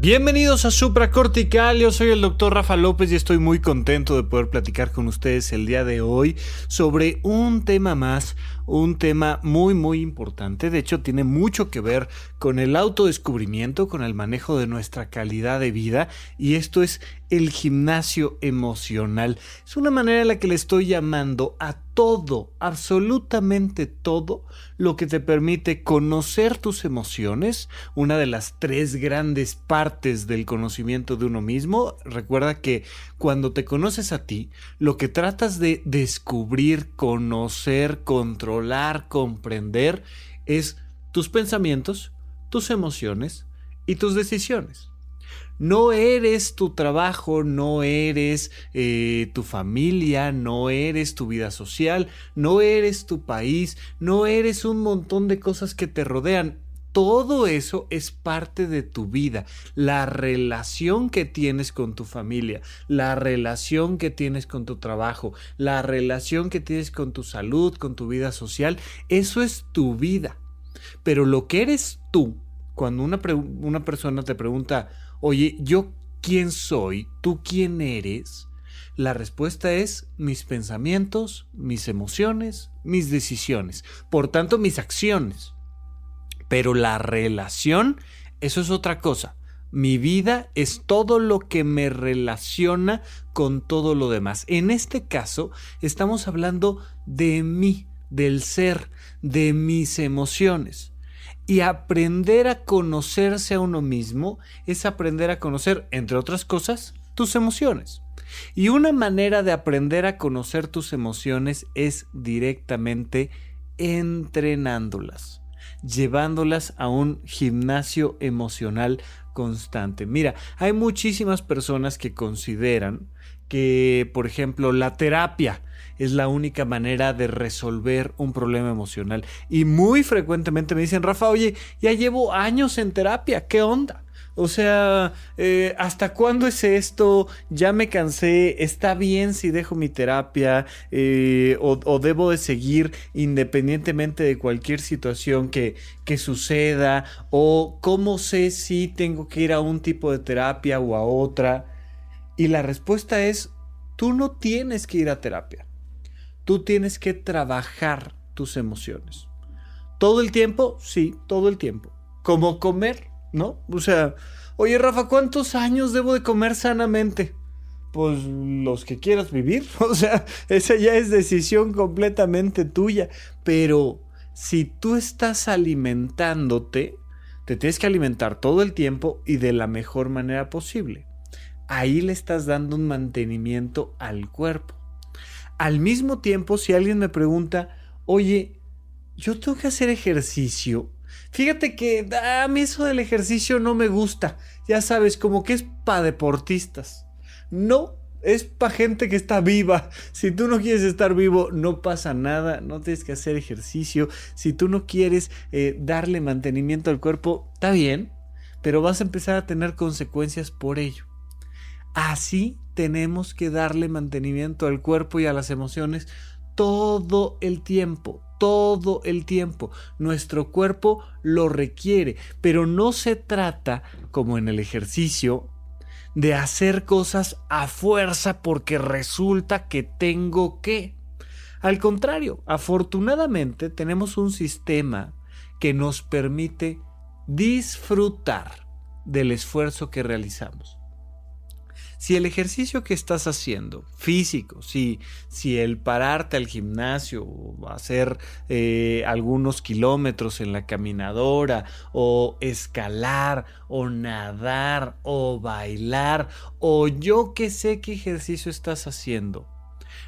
Bienvenidos a Supracortical, yo soy el doctor Rafa López y estoy muy contento de poder platicar con ustedes el día de hoy sobre un tema más, un tema muy muy importante, de hecho tiene mucho que ver con el autodescubrimiento, con el manejo de nuestra calidad de vida y esto es el gimnasio emocional. Es una manera en la que le estoy llamando a todo, absolutamente todo, lo que te permite conocer tus emociones, una de las tres grandes partes del conocimiento de uno mismo. Recuerda que cuando te conoces a ti, lo que tratas de descubrir, conocer, controlar, comprender, es tus pensamientos, tus emociones y tus decisiones. No eres tu trabajo, no eres eh, tu familia, no eres tu vida social, no eres tu país, no eres un montón de cosas que te rodean. Todo eso es parte de tu vida. La relación que tienes con tu familia, la relación que tienes con tu trabajo, la relación que tienes con tu salud, con tu vida social, eso es tu vida. Pero lo que eres tú, cuando una, una persona te pregunta, oye, ¿yo quién soy? ¿Tú quién eres? La respuesta es mis pensamientos, mis emociones, mis decisiones, por tanto mis acciones. Pero la relación, eso es otra cosa. Mi vida es todo lo que me relaciona con todo lo demás. En este caso, estamos hablando de mí, del ser, de mis emociones. Y aprender a conocerse a uno mismo es aprender a conocer, entre otras cosas, tus emociones. Y una manera de aprender a conocer tus emociones es directamente entrenándolas, llevándolas a un gimnasio emocional constante. Mira, hay muchísimas personas que consideran que, por ejemplo, la terapia es la única manera de resolver un problema emocional. Y muy frecuentemente me dicen, Rafa, oye, ya llevo años en terapia, ¿qué onda? O sea, eh, ¿hasta cuándo es esto? Ya me cansé. ¿Está bien si dejo mi terapia? Eh, o, debo de seguir independientemente de cualquier situación que, que suceda? ¿O cómo sé si tengo que ir a un tipo de terapia o a otra? Y la respuesta es, tú no tienes que ir a terapia. Tú tienes que trabajar tus emociones. ¿Todo el tiempo? Sí, todo el tiempo. Como comer, ¿no? O sea, oye Rafa, ¿cuántos años debo de comer sanamente? Pues los que quieras vivir. O sea, esa ya es decisión completamente tuya. Pero si tú estás alimentándote, te tienes que alimentar todo el tiempo y de la mejor manera posible. Ahí le estás dando un mantenimiento al cuerpo. Al mismo tiempo, si alguien me pregunta, oye, yo tengo que hacer ejercicio. Fíjate que a mí eso del ejercicio no me gusta. Ya sabes, como que es para deportistas. No, es para gente que está viva. Si tú no quieres estar vivo, no pasa nada. No tienes que hacer ejercicio. Si tú no quieres eh, darle mantenimiento al cuerpo, está bien. Pero vas a empezar a tener consecuencias por ello. Así tenemos que darle mantenimiento al cuerpo y a las emociones todo el tiempo, todo el tiempo. Nuestro cuerpo lo requiere, pero no se trata, como en el ejercicio, de hacer cosas a fuerza porque resulta que tengo que. Al contrario, afortunadamente tenemos un sistema que nos permite disfrutar del esfuerzo que realizamos si el ejercicio que estás haciendo, físico, si, si el pararte al gimnasio o hacer eh, algunos kilómetros en la caminadora o escalar o nadar o bailar o yo que sé qué ejercicio estás haciendo,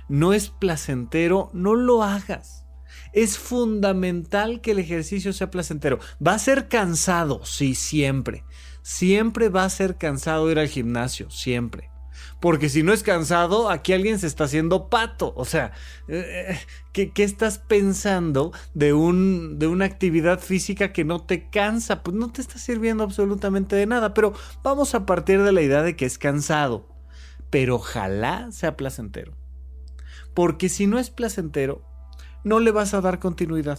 no es placentero, no lo hagas. Es fundamental que el ejercicio sea placentero. Va a ser cansado, sí, siempre. Siempre va a ser cansado ir al gimnasio, siempre. Porque si no es cansado, aquí alguien se está haciendo pato. O sea, eh, eh, ¿qué, ¿qué, estás pensando de, un, de una actividad física que no te cansa? Pues no te está sirviendo absolutamente de nada. Pero vamos a partir de la idea de que es cansado. Pero ojalá sea placentero. Porque si no es placentero, no le vas a dar continuidad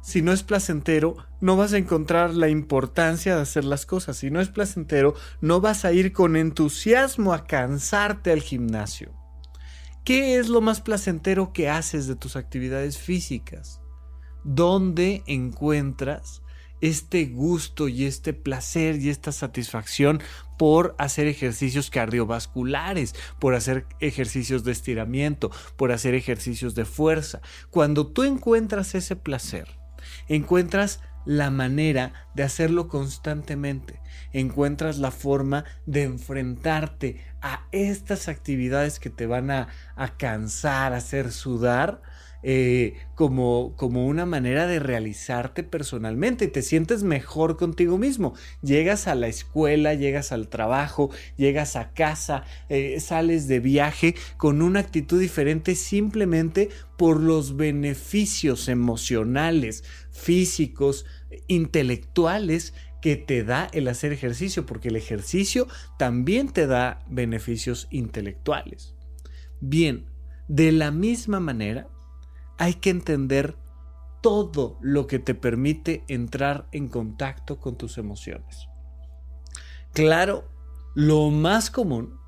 si no es placentero, no vas a encontrar la importancia de hacer las cosas. Si no es placentero, no vas a ir con entusiasmo a cansarte al gimnasio. ¿Qué es lo más placentero que haces de tus actividades físicas? ¿Dónde encuentras este gusto y este placer y esta satisfacción por hacer ejercicios cardiovasculares, por hacer ejercicios de estiramiento, por hacer ejercicios de fuerza. Cuando tú encuentras ese placer, encuentras la manera de hacerlo constantemente, encuentras la forma de enfrentarte a estas actividades que te van a, a cansar, a hacer sudar, eh, como, como una manera de realizarte personalmente y te sientes mejor contigo mismo. Llegas a la escuela, llegas al trabajo, llegas a casa, eh, sales de viaje con una actitud diferente simplemente por los beneficios emocionales, físicos, intelectuales que te da el hacer ejercicio, porque el ejercicio también te da beneficios intelectuales. Bien, de la misma manera, hay que entender todo lo que te permite entrar en contacto con tus emociones. Claro, lo más común,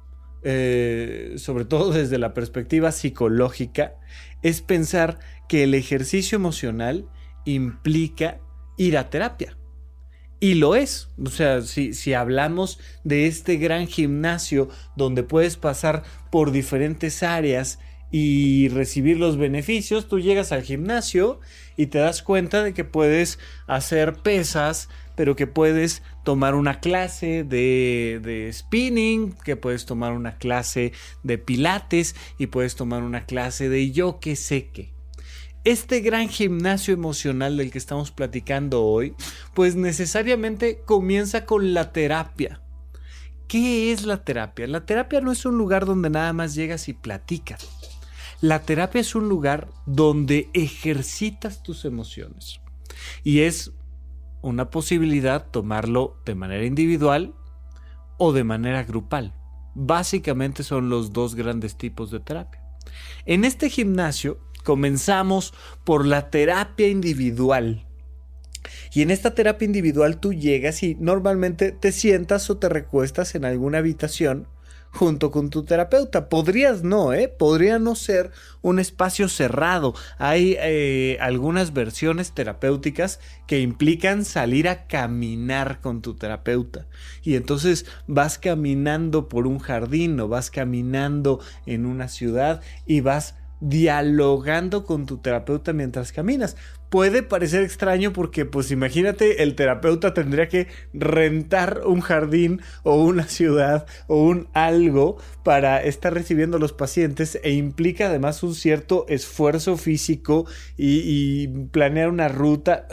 eh, sobre todo desde la perspectiva psicológica, es pensar que el ejercicio emocional implica ir a terapia. Y lo es. O sea, si, si, hablamos de este gran gimnasio donde puedes pasar por diferentes áreas y recibir los beneficios, tú llegas al gimnasio y te das cuenta de que puedes hacer pesas, pero que puedes tomar una clase de, de, spinning, que puedes tomar una clase de pilates y puedes tomar una clase de yo que sé qué. Este gran gimnasio emocional del que estamos platicando hoy, pues necesariamente comienza con la terapia. ¿Qué es la terapia? La terapia no es un lugar donde nada más llegas y platicas la terapia es un lugar donde ejercitas tus emociones y es una posibilidad tomarlo de manera individual o de manera grupal. Básicamente son los dos grandes tipos de terapia. En este gimnasio comenzamos por la terapia individual. Y en esta terapia individual tú llegas y normalmente te sientas o te recuestas en alguna habitación junto con tu terapeuta. Podrías no, ¿eh? Podría no ser un espacio cerrado. Hay eh, algunas versiones terapéuticas que implican salir a caminar con tu terapeuta. Y entonces vas caminando por un jardín o vas caminando en una ciudad y vas dialogando con tu terapeuta mientras caminas puede parecer extraño porque pues imagínate el terapeuta tendría que rentar un jardín o una ciudad o un algo para estar recibiendo a los pacientes e implica además un cierto esfuerzo físico y, planear una ruta.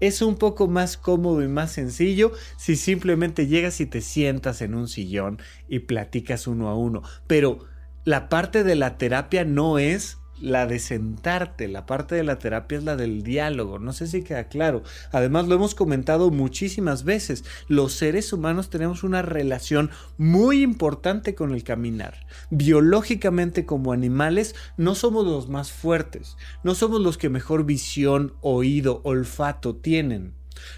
Es un poco más cómodo y más sencillo si simplemente llegas y te sientas en un sillón y platicas uno a uno. Pero la parte de la terapia no es la de sentarte, la parte de la terapia es la del diálogo, no sé si queda claro. Además lo hemos comentado muchísimas veces, los seres humanos tenemos una relación muy importante con el caminar. Biológicamente como animales no somos los más fuertes, no somos los que mejor visión, oído, olfato tienen,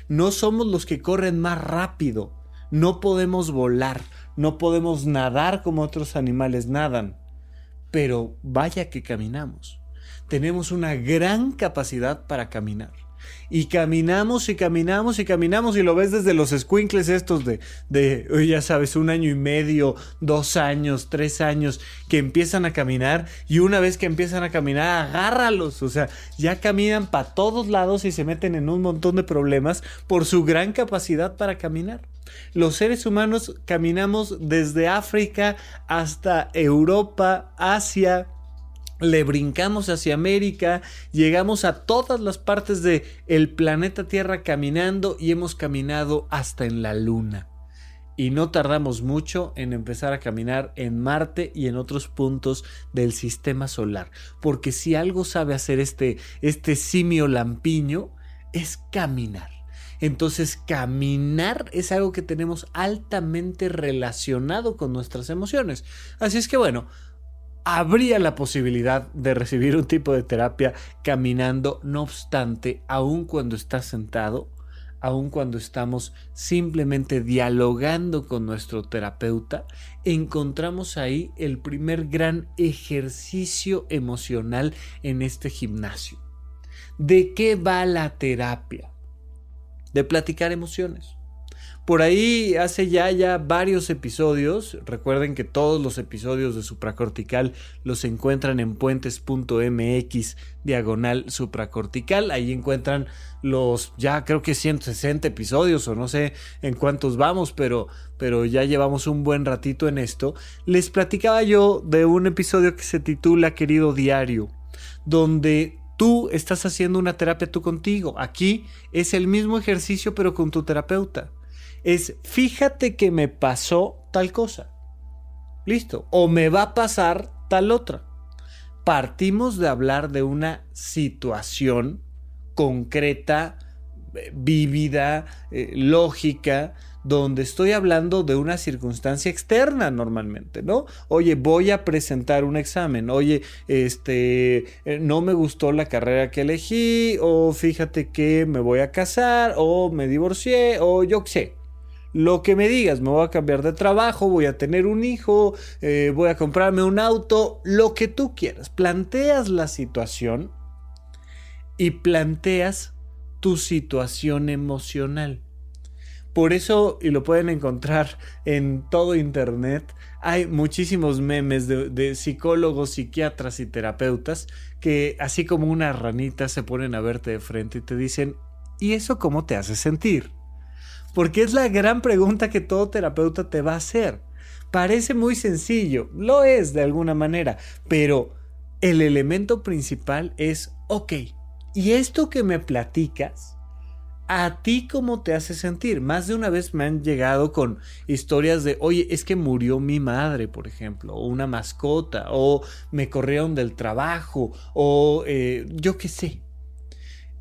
no somos los que corren más rápido, no podemos volar, no podemos nadar como otros animales nadan pero vaya que caminamos. Tenemos una gran capacidad para caminar. Y caminamos y caminamos y caminamos y lo ves desde los squinkles estos de, de, ya sabes, un año y medio, dos años, tres años, que empiezan a caminar y una vez que empiezan a caminar, agárralos. O sea, ya caminan para todos lados y se meten en un montón de problemas por su gran capacidad para caminar. Los seres humanos caminamos desde África hasta Europa, Asia, le brincamos hacia América, llegamos a todas las partes del el planeta Tierra caminando y hemos caminado hasta en la Luna. Y no tardamos mucho en empezar a caminar en Marte y en otros puntos del sistema solar. Porque si algo sabe hacer este, este simio lampiño, es caminar. Entonces caminar es algo que tenemos altamente relacionado con nuestras emociones. Así es que bueno, habría la posibilidad de recibir un tipo de terapia caminando, no obstante, aun cuando estás sentado, aun cuando estamos simplemente dialogando con nuestro terapeuta, encontramos ahí el primer gran ejercicio emocional en este gimnasio. ¿De qué va la terapia? De platicar emociones. Por ahí hace ya ya varios episodios, recuerden que todos los episodios de supracortical los encuentran en puentes.mx diagonal supracortical, ahí encuentran los ya creo que 160 episodios o no sé en cuántos vamos, pero pero ya llevamos un buen ratito en esto. Les platicaba yo de un episodio que se titula Querido Diario, donde tú estás haciendo una terapia tú contigo. Aquí es el mismo ejercicio pero con tu terapeuta es fíjate que me pasó tal cosa. Listo. O me va a pasar tal otra. Partimos de hablar de una situación concreta, eh, vívida, eh, lógica, donde estoy hablando de una circunstancia externa normalmente, ¿no? Oye, voy a presentar un examen, oye, este, eh, no me gustó la carrera que elegí, o fíjate que me voy a casar, o me divorcié, o yo qué sé, lo que me digas, me voy a cambiar de trabajo, voy a tener un hijo, eh, voy a comprarme un auto, lo que tú quieras. Planteas la situación y planteas tu situación emocional. Por eso, y lo pueden encontrar en todo Internet, hay muchísimos memes de, psicólogos, psiquiatras y terapeutas que, así como una ranita, se ponen a verte de frente y te dicen, ¿y eso cómo te hace sentir? Porque es la gran pregunta que todo terapeuta te va a hacer. Parece muy sencillo, lo es de alguna manera, pero el elemento principal es, ok, ¿y esto que me platicas? ¿A ti cómo te hace sentir? Más de una vez me han llegado con historias de, oye, es que murió mi madre, por ejemplo, o una mascota, o me corrieron del trabajo, o eh, yo qué sé.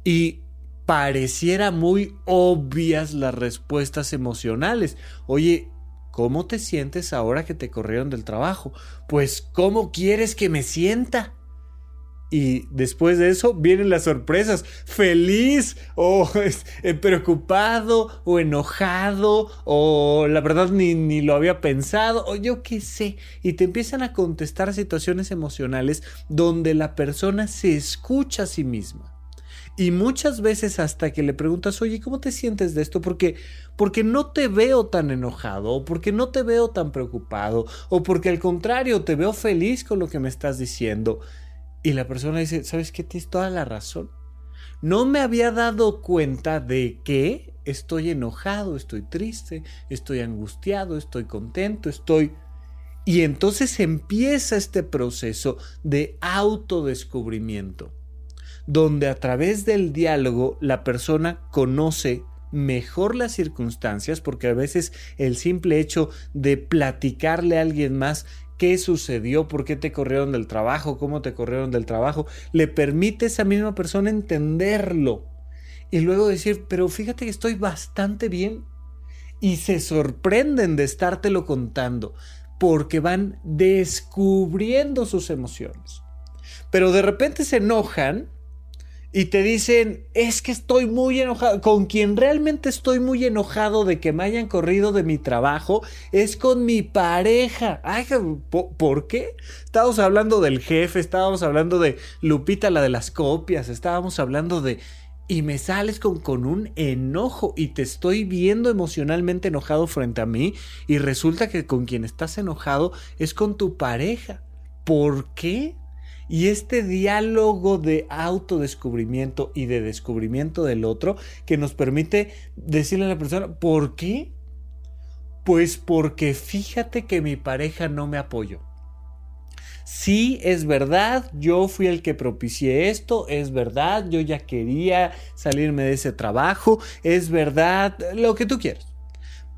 Y pareciera muy obvias las respuestas emocionales. Oye, ¿cómo te sientes ahora que te corrieron del trabajo? Pues, ¿cómo quieres que me sienta? Y después de eso vienen las sorpresas. Feliz o preocupado o enojado o la verdad ni, ni, lo había pensado o yo qué sé. Y te empiezan a contestar situaciones emocionales donde la persona se escucha a sí misma. Y muchas veces hasta que le preguntas, oye, ¿cómo te sientes de esto? Porque, porque no te veo tan enojado, o porque no te veo tan preocupado, o porque al contrario te veo feliz con lo que me estás diciendo. Y la persona dice, ¿sabes qué? Tienes toda la razón. No me había dado cuenta de que estoy enojado, estoy triste, estoy angustiado, estoy contento, estoy... Y entonces empieza este proceso de autodescubrimiento donde a través del diálogo la persona conoce mejor las circunstancias, porque a veces el simple hecho de platicarle a alguien más qué sucedió, por qué te corrieron del trabajo, cómo te corrieron del trabajo, le permite a esa misma persona entenderlo y luego decir, pero fíjate que estoy bastante bien y se sorprenden de estártelo contando porque van descubriendo sus emociones. Pero de repente se enojan y te dicen, es que estoy muy enojado, con quien realmente estoy muy enojado de que me hayan corrido de mi trabajo, es con mi pareja. ¿por qué? Estábamos hablando del jefe, estábamos hablando de Lupita, la de las copias, estábamos hablando de... Y me sales con, con un enojo y te estoy viendo emocionalmente enojado frente a mí y resulta que con quien estás enojado es con tu pareja. ¿Por qué? Y este diálogo de autodescubrimiento y de descubrimiento del otro que nos permite decirle a la persona, ¿por qué? Pues porque fíjate que mi pareja no me apoyó. Sí, es verdad, yo fui el que propicié esto, es verdad, yo ya quería salirme de ese trabajo, es verdad, lo que tú quieras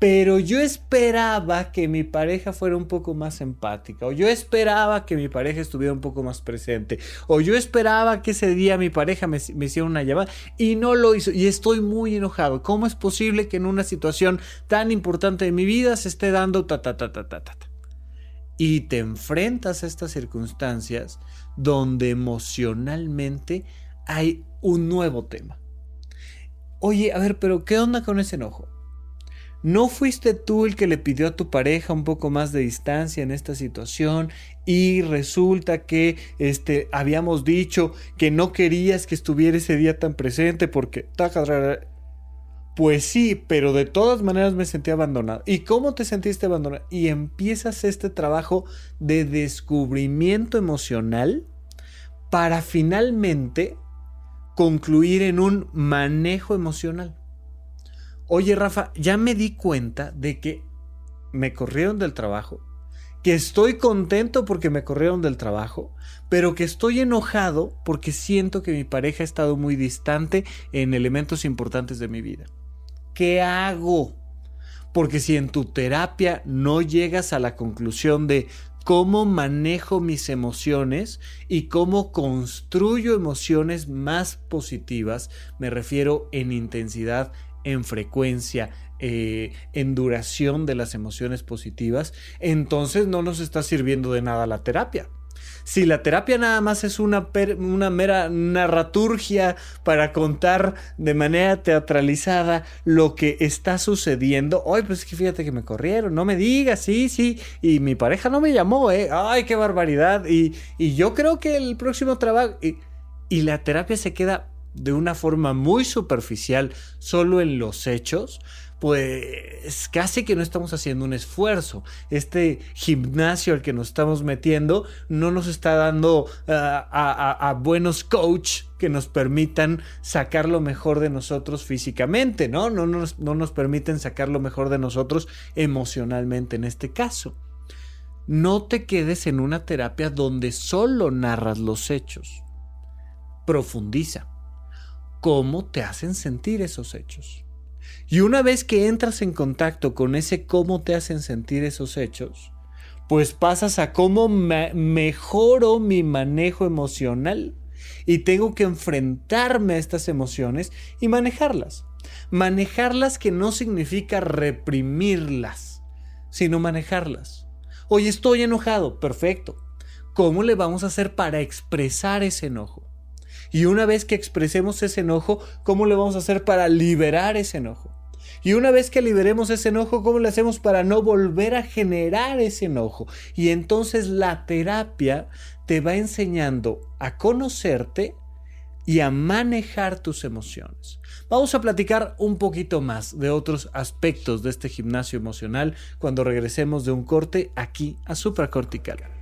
pero yo esperaba que mi pareja fuera un poco más empática, o yo esperaba que mi pareja estuviera un poco más presente, o yo esperaba que ese día mi pareja me, hiciera una llamada y no lo hizo, y estoy muy enojado. ¿Cómo es posible que en una situación tan importante de mi vida se esté dando ta ta ta ta ta ta? y te enfrentas a estas circunstancias donde emocionalmente hay un nuevo tema. Oye, a ver, pero ¿qué onda con ese enojo? ¿No fuiste tú el que le pidió a tu pareja un poco más de distancia en esta situación y resulta que este, habíamos dicho que no querías que estuviera ese día tan presente porque... Pues sí, pero de todas maneras me sentí abandonado. ¿Y cómo te sentiste abandonado? Y empiezas este trabajo de descubrimiento emocional para finalmente concluir en un manejo emocional. Oye, Rafa, ya me di cuenta de que me corrieron del trabajo, que estoy contento porque me corrieron del trabajo, pero que estoy enojado porque siento que mi pareja ha estado muy distante en elementos importantes de mi vida. ¿Qué hago? Porque si en tu terapia no llegas a la conclusión de cómo manejo mis emociones y cómo construyo emociones más positivas, me refiero en intensidad, en frecuencia, eh, en duración de las emociones positivas, entonces no nos está sirviendo de nada la terapia. Si la terapia nada más es una, una mera narraturgia para contar de manera teatralizada lo que está sucediendo, ay, pues es que fíjate que me corrieron, no me digas, sí, sí, y mi pareja no me llamó, ¿eh? Ay, qué barbaridad. Y, y yo creo que el próximo trabajo... Y, y la terapia se queda de una forma muy superficial solo en los hechos, pues casi que no estamos haciendo un esfuerzo. Este gimnasio al que nos estamos metiendo no nos está dando ah, a, buenos coach que nos permitan sacar lo mejor de nosotros físicamente, ¿no? No nos, no nos permiten sacar lo mejor de nosotros emocionalmente en este caso. No te quedes en una terapia donde solo narras los hechos. Profundiza. ¿Cómo te hacen sentir esos hechos? Y una vez que entras en contacto con ese cómo te hacen sentir esos hechos, pues pasas a cómo mejoro mi manejo emocional. Y tengo que enfrentarme a estas emociones y manejarlas. Manejarlas que no significa reprimirlas, sino manejarlas. Hoy estoy enojado, perfecto. ¿Cómo le vamos a hacer para expresar ese enojo? Y una vez que expresemos ese enojo, ¿cómo le vamos a hacer para liberar ese enojo? Y una vez que liberemos ese enojo, ¿cómo le hacemos para no volver a generar ese enojo? Y entonces la terapia te va enseñando a conocerte y a manejar tus emociones. Vamos a platicar un poquito más de otros aspectos de este gimnasio emocional cuando regresemos de un corte aquí a supracortical.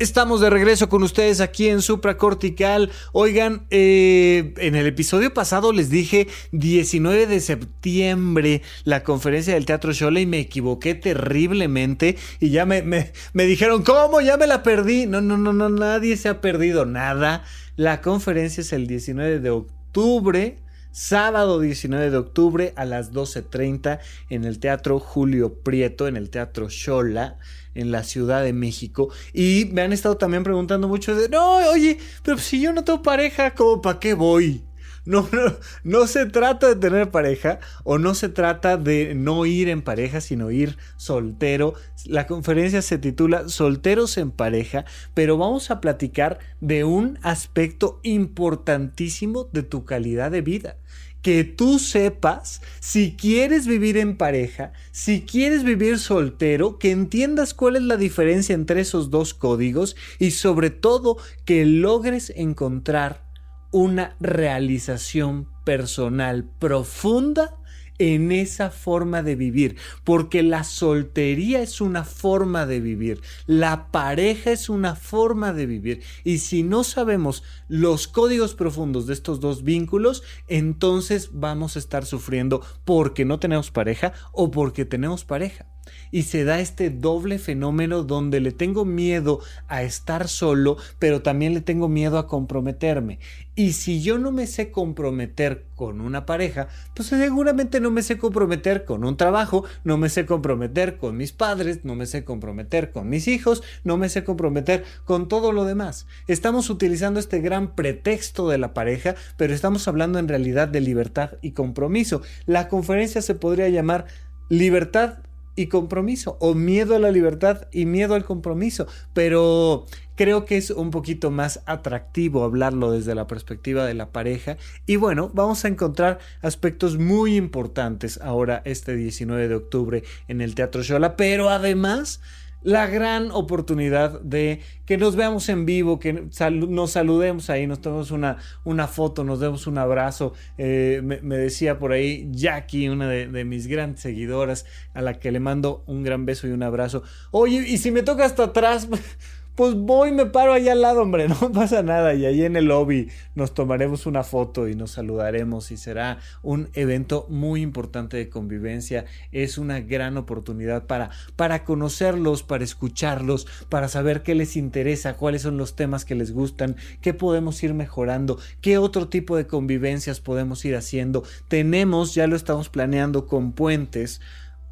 Estamos de regreso con ustedes aquí en Supracortical. Oigan, eh, en el episodio pasado les dije 19 de septiembre la conferencia del Teatro Shola y me equivoqué terriblemente y ya me, me, me dijeron, ¿cómo? Ya me la perdí. No, no, no, no, nadie se ha perdido nada. La conferencia es el 19 de octubre sábado 19 de octubre a las 12.30 en el Teatro Julio Prieto, en el Teatro Shola en la Ciudad de México. Y me han estado también preguntando mucho de, no, oye, pero si yo no tengo pareja, ¿cómo para qué voy? No, no, no, se trata de tener pareja o no se trata de no ir en pareja, sino ir soltero. La conferencia se titula Solteros en pareja, pero vamos a platicar de un aspecto importantísimo de tu calidad de vida que tú sepas si quieres vivir en pareja, si quieres vivir soltero, que entiendas cuál es la diferencia entre esos dos códigos y sobre todo que logres encontrar una realización personal profunda en esa forma de vivir, porque la soltería es una forma de vivir, la pareja es una forma de vivir, y si no sabemos los códigos profundos de estos dos vínculos, entonces vamos a estar sufriendo porque no tenemos pareja o porque tenemos pareja. Y se da este doble fenómeno donde le tengo miedo a estar solo, pero también le tengo miedo a comprometerme. Y si yo no me sé comprometer con una pareja, pues seguramente no me sé comprometer con un trabajo, no me sé comprometer con mis padres, no me sé comprometer con mis hijos, no me sé comprometer con todo lo demás. Estamos utilizando este gran pretexto de la pareja, pero estamos hablando en realidad de libertad y compromiso. La conferencia se podría llamar libertad y compromiso, o miedo a la libertad y miedo al compromiso, pero creo que es un poquito más atractivo hablarlo desde la perspectiva de la pareja. Y bueno, vamos a encontrar aspectos muy importantes ahora este 19 de octubre en el Teatro Shola, pero además la gran oportunidad de que nos veamos en vivo, que nos saludemos ahí, nos tomemos una, una foto, nos demos un abrazo. Eh, me, decía por ahí Jackie, una de, de, mis grandes seguidoras, a la que le mando un gran beso y un abrazo. Oye, y si me toca hasta atrás, pues voy, me paro allá al lado, hombre, no pasa nada. Y ahí en el lobby nos tomaremos una foto y nos saludaremos y será un evento muy importante de convivencia. Es una gran oportunidad para, para conocerlos, para escucharlos, para saber qué les interesa, cuáles son los temas que les gustan, qué podemos ir mejorando, qué otro tipo de convivencias podemos ir haciendo. Tenemos, ya lo estamos planeando con puentes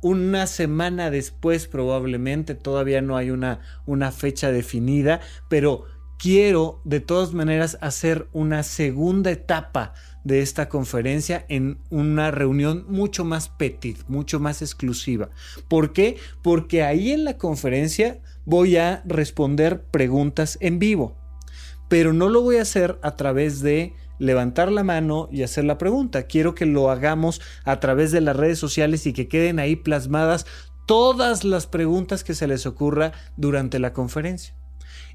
una semana después probablemente, todavía no hay una, una fecha definida, pero quiero de todas maneras hacer una segunda etapa de esta conferencia en una reunión mucho más petit, mucho más exclusiva. ¿Por qué? Porque ahí en la conferencia voy a responder preguntas en vivo, pero no lo voy a hacer a través de levantar la mano y hacer la pregunta. Quiero que lo hagamos a través de las redes sociales y que queden ahí plasmadas todas las preguntas que se les ocurra durante la conferencia.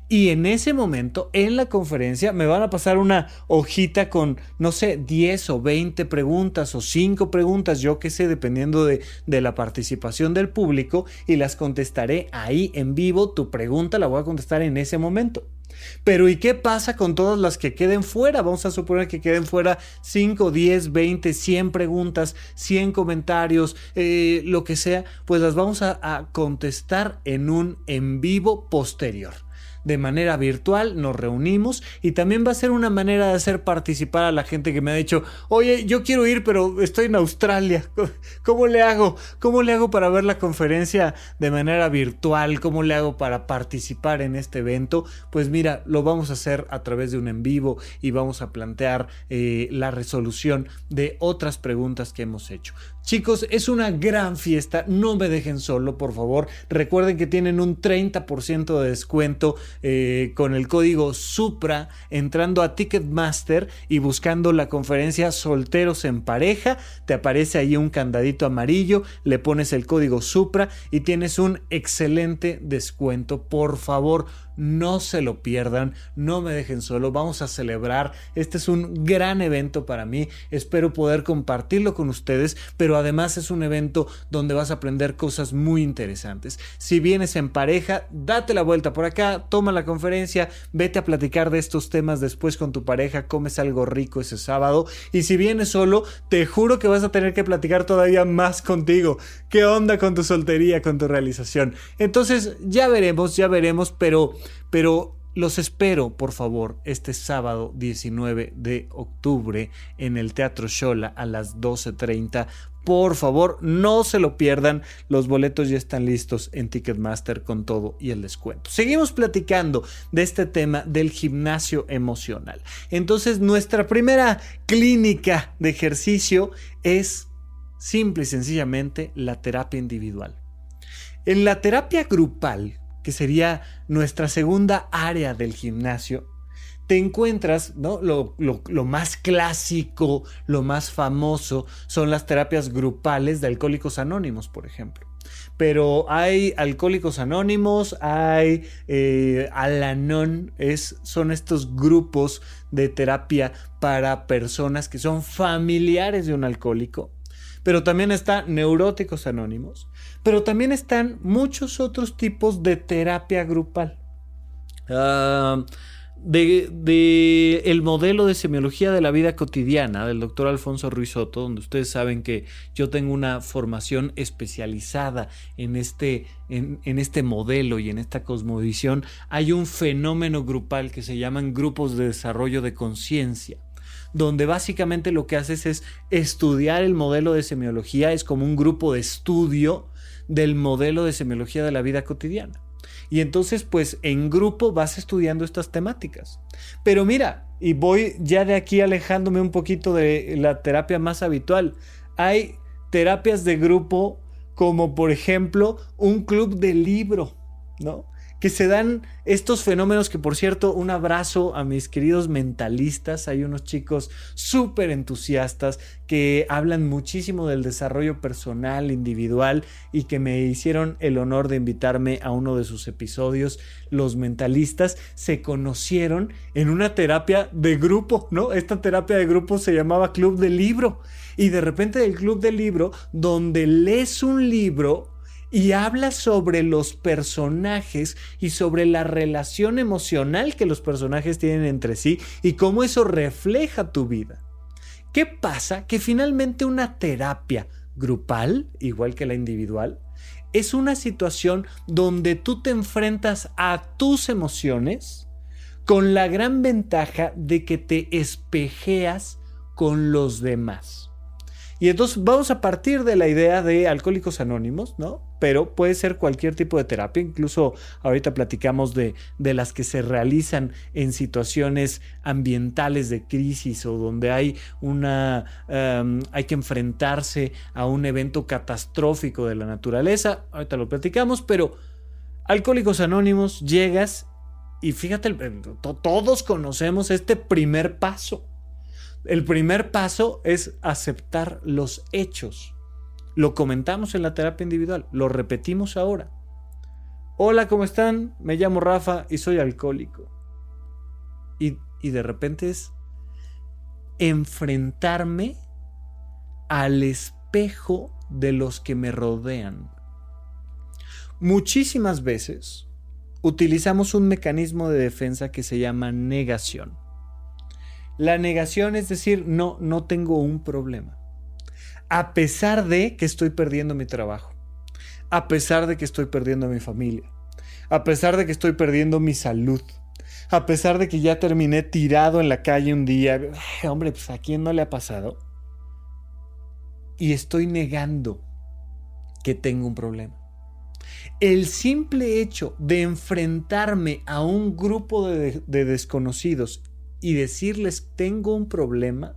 Y en ese momento, en la conferencia, me van a pasar una hojita con, no sé, 10 o 20 preguntas o 5 preguntas, yo qué sé, dependiendo de, de, la participación del público, y las contestaré ahí en vivo. Tu pregunta la voy a contestar en ese momento. Pero ¿y qué pasa con todas las que queden fuera? Vamos a suponer que queden fuera 5, 10, 20, 100 preguntas, 100 comentarios, eh, lo que sea, pues las vamos a contestar en un en vivo posterior de manera virtual, nos reunimos y también va a ser una manera de hacer participar a la gente que me ha dicho, oye, yo quiero ir, pero estoy en Australia, ¿cómo le hago? ¿Cómo le hago para ver la conferencia de manera virtual? ¿Cómo le hago para participar en este evento? Pues mira, lo vamos a hacer a través de un en vivo y vamos a plantear eh, la resolución de otras preguntas que hemos hecho. Chicos, es una gran fiesta, no me dejen solo, por favor. Recuerden que tienen un 30% de descuento eh, con el código SUPRA entrando a Ticketmaster y buscando la conferencia Solteros en Pareja. Te aparece ahí un candadito amarillo, le pones el código SUPRA y tienes un excelente descuento. Por favor, no se lo pierdan, no me dejen solo, vamos a celebrar. Este es un gran evento para mí, espero poder compartirlo con ustedes, pero además es un evento donde vas a aprender cosas muy interesantes. Si vienes en pareja, date la vuelta por acá, toma la conferencia, vete a platicar de estos temas después con tu pareja, comes algo rico ese sábado y si vienes solo, te juro que vas a tener que platicar todavía más contigo. ¿Qué onda con tu soltería, con tu realización? Entonces, ya veremos, ya veremos, pero pero los espero, por favor, este sábado 19 de octubre en el Teatro Shola a las 12.30. Por favor, no se lo pierdan. Los boletos ya están listos en Ticketmaster con todo y el descuento. Seguimos platicando de este tema del gimnasio emocional. Entonces, nuestra primera clínica de ejercicio es simple y sencillamente la terapia individual. En la terapia grupal, que sería nuestra segunda área del gimnasio, te encuentras, ¿no? Lo, más clásico, lo más famoso son las terapias grupales de alcohólicos anónimos, por ejemplo. Pero hay alcohólicos anónimos, hay eh, Alanon, es, son estos grupos de terapia para personas que son familiares de un alcohólico. Pero también está neuróticos anónimos pero también están muchos otros tipos de terapia grupal. Ah, de, el modelo de semiología de la vida cotidiana del doctor Alfonso Ruiz Soto, donde ustedes saben que yo tengo una formación especializada en este, en este modelo y en esta cosmovisión, hay un fenómeno grupal que se llaman grupos de desarrollo de conciencia donde básicamente lo que haces es estudiar el modelo de semiología, es como un grupo de estudio del modelo de semiología de la vida cotidiana. Y entonces, pues en grupo vas estudiando estas temáticas. Pero mira, y voy ya de aquí alejándome un poquito de la terapia más habitual. Hay terapias de grupo como por ejemplo un club de libro, ¿no? Que se dan estos fenómenos que por cierto un abrazo a mis queridos mentalistas, hay unos chicos súper entusiastas que hablan muchísimo del desarrollo personal, individual y que me hicieron el honor de invitarme a uno de sus episodios. Los mentalistas se conocieron en una terapia de grupo, ¿no? Esta terapia de grupo se llamaba Club de Libro y de repente del Club de Libro donde lees un libro y habla sobre los personajes y sobre la relación emocional que los personajes tienen entre sí y cómo eso refleja tu vida. ¿Qué pasa? Que finalmente una terapia grupal, igual que la individual, es una situación donde tú te enfrentas a tus emociones con la gran ventaja de que te espejeas con los demás. Y entonces vamos a partir de la idea de alcohólicos anónimos, ¿no? Pero puede ser cualquier tipo de terapia, incluso ahorita platicamos de, de las que se realizan en situaciones ambientales de crisis o donde hay una em, hay que enfrentarse a un evento catastrófico de la naturaleza. Ahorita lo platicamos, pero alcohólicos anónimos llegas y fíjate, todos conocemos este primer paso el primer paso es aceptar los hechos. Lo comentamos en la terapia individual, lo repetimos ahora. Hola, ¿cómo están? Me llamo Rafa y soy alcohólico. Y, y de repente es enfrentarme al espejo de los que me rodean. Muchísimas veces utilizamos un mecanismo de defensa que se llama negación. La negación es decir, no, no tengo un problema. A pesar de que estoy perdiendo mi trabajo, a pesar de que estoy perdiendo mi familia, a pesar de que estoy perdiendo mi salud, a pesar de que ya terminé tirado en la calle un día, hombre, pues a quién no le ha pasado. Y estoy negando que tengo un problema. El simple hecho de enfrentarme a un grupo de, de desconocidos y decirles tengo un problema,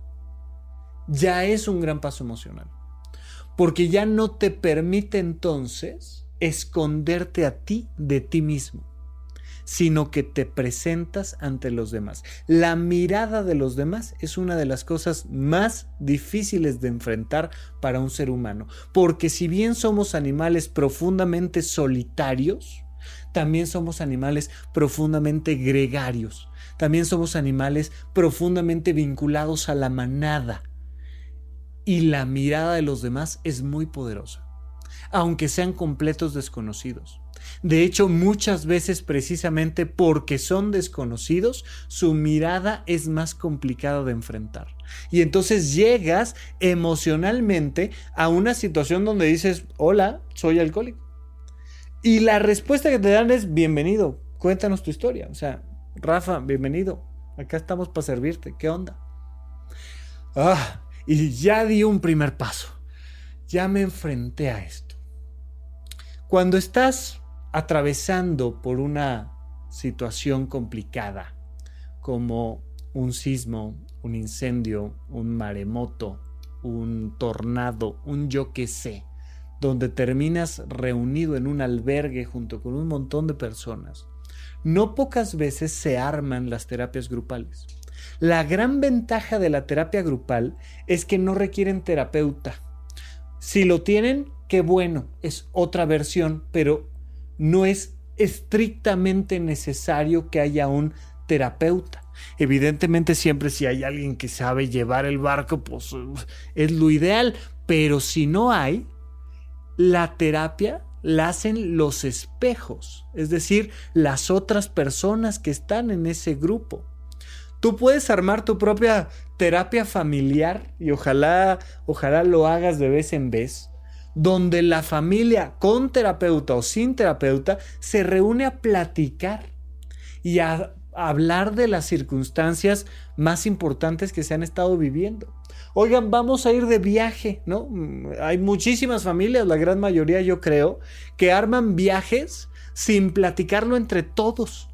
ya es un gran paso emocional. Porque ya no te permite entonces esconderte a ti de ti mismo, sino que te presentas ante los demás. La mirada de los demás es una de las cosas más difíciles de enfrentar para un ser humano, porque si bien somos animales profundamente solitarios, también somos animales profundamente gregarios. También somos animales profundamente vinculados a la manada. Y la mirada de los demás es muy poderosa, aunque sean completos desconocidos. De hecho, muchas veces precisamente porque son desconocidos, su mirada es más complicada de enfrentar. Y entonces llegas emocionalmente a una situación donde dices, hola, soy alcohólico. Y la respuesta que te dan es, bienvenido, cuéntanos tu historia. O sea, Rafa, bienvenido. Acá estamos para servirte. ¿Qué onda? Ah, y ya di un primer paso. Ya me enfrenté a esto. Cuando estás atravesando por una situación complicada, como un sismo, un incendio, un maremoto, un tornado, un yo que sé, donde terminas reunido en un albergue junto con un montón de personas, no pocas veces se arman las terapias grupales. La gran ventaja de la terapia grupal es que no requieren terapeuta. Si lo tienen, qué bueno, es otra versión, pero no es estrictamente necesario que haya un terapeuta. Evidentemente siempre si hay alguien que sabe llevar el barco, pues es lo ideal, pero si no hay, la terapia la hacen los espejos, es decir, las otras personas que están en ese grupo. Tú puedes armar tu propia terapia familiar y ojalá, ojalá lo hagas de vez en vez, donde la familia con terapeuta o sin terapeuta se reúne a platicar y a hablar de las circunstancias más importantes que se han estado viviendo. Oigan, vamos a ir de viaje, ¿no? Hay muchísimas familias, la gran mayoría yo creo, que arman viajes sin platicarlo entre todos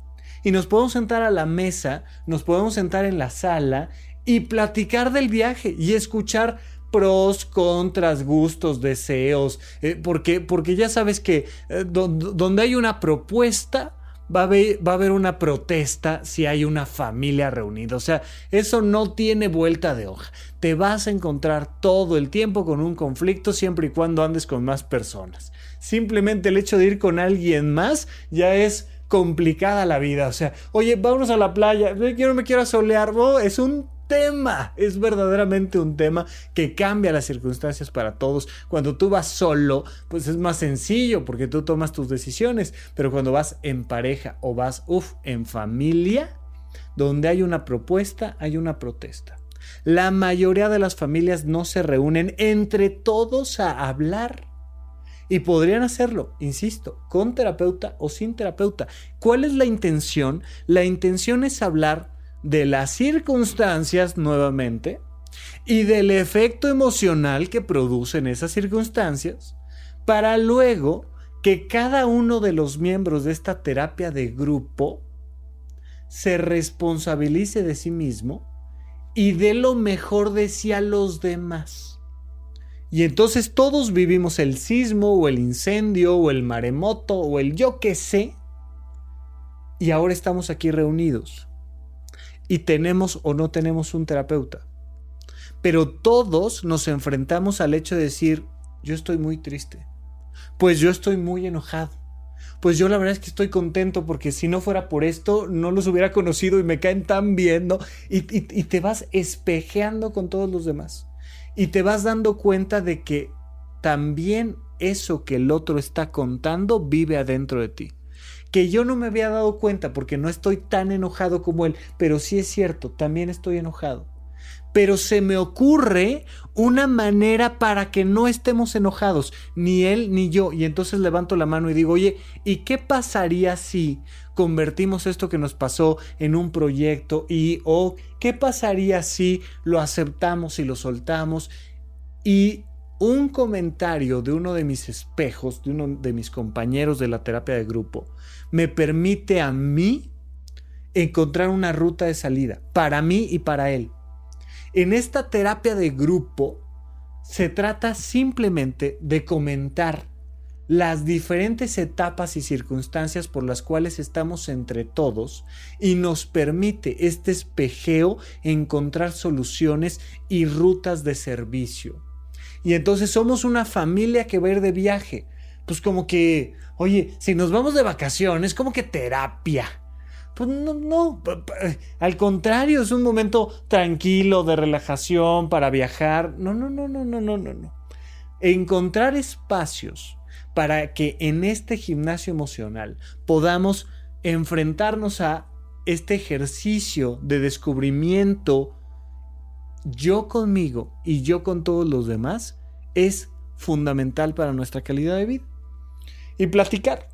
y nos podemos sentar a la mesa, nos podemos sentar en la sala y platicar del viaje y escuchar pros, contras, gustos, deseos, eh, porque, porque ya sabes que eh, donde hay una propuesta, Va a, haber, una protesta si hay una familia reunida. O sea, eso no tiene vuelta de hoja. Te vas a encontrar todo el tiempo con un conflicto siempre y cuando andes con más personas. Simplemente el hecho de ir con alguien más ya es complicada la vida. O sea, oye, vámonos a la playa. Yo no me quiero solear. Oh, es un tema. Es verdaderamente un tema que cambia las circunstancias para todos. Cuando tú vas solo, pues es más sencillo porque tú tomas tus decisiones. Pero cuando vas en pareja o vas, uff, en familia, donde hay una propuesta, hay una protesta. La mayoría de las familias no se reúnen entre todos a hablar. Y podrían hacerlo, insisto, con terapeuta o sin terapeuta. ¿Cuál es la intención? La intención es hablar de las circunstancias nuevamente y del efecto emocional que producen esas circunstancias para luego que cada uno de los miembros de esta terapia de grupo se responsabilice de sí mismo y dé lo mejor de sí a los demás. Y entonces todos vivimos el sismo o el incendio o el maremoto o el yo que sé. Y ahora estamos aquí reunidos. Y tenemos o no tenemos un terapeuta. Pero todos nos enfrentamos al hecho de decir, yo estoy muy triste. Pues yo estoy muy enojado. Pues yo la verdad es que estoy contento porque si no fuera por esto no los hubiera conocido y me caen tan bien, ¿no? Y, y te vas espejeando con todos los demás y te vas dando cuenta de que también eso que el otro está contando vive adentro de ti. Que yo no me había dado cuenta porque no estoy tan enojado como él, pero sí es cierto, también estoy enojado pero se me ocurre una manera para que no estemos enojados, ni él ni yo. Y entonces levanto la mano y digo, oye, ¿y qué pasaría si convertimos esto que nos pasó en un proyecto? Y o qué pasaría si lo aceptamos y lo soltamos? Y un comentario de uno de mis espejos, de uno de mis compañeros de la terapia de grupo, me permite a mí encontrar una ruta de salida, para mí y para él. En esta terapia de grupo se trata simplemente de comentar las diferentes etapas y circunstancias por las cuales estamos entre todos y nos permite este espejeo encontrar soluciones y rutas de servicio. Y entonces somos una familia que va a ir de viaje. Pues como que, oye, si nos vamos de vacaciones, como que terapia. Pues no, no, al contrario, es un momento tranquilo de relajación para viajar. No, no, no, no, no, no, no, no. Encontrar espacios para que en este gimnasio emocional podamos enfrentarnos a este ejercicio de descubrimiento yo conmigo y yo con todos los demás es fundamental para nuestra calidad de vida. Y platicar.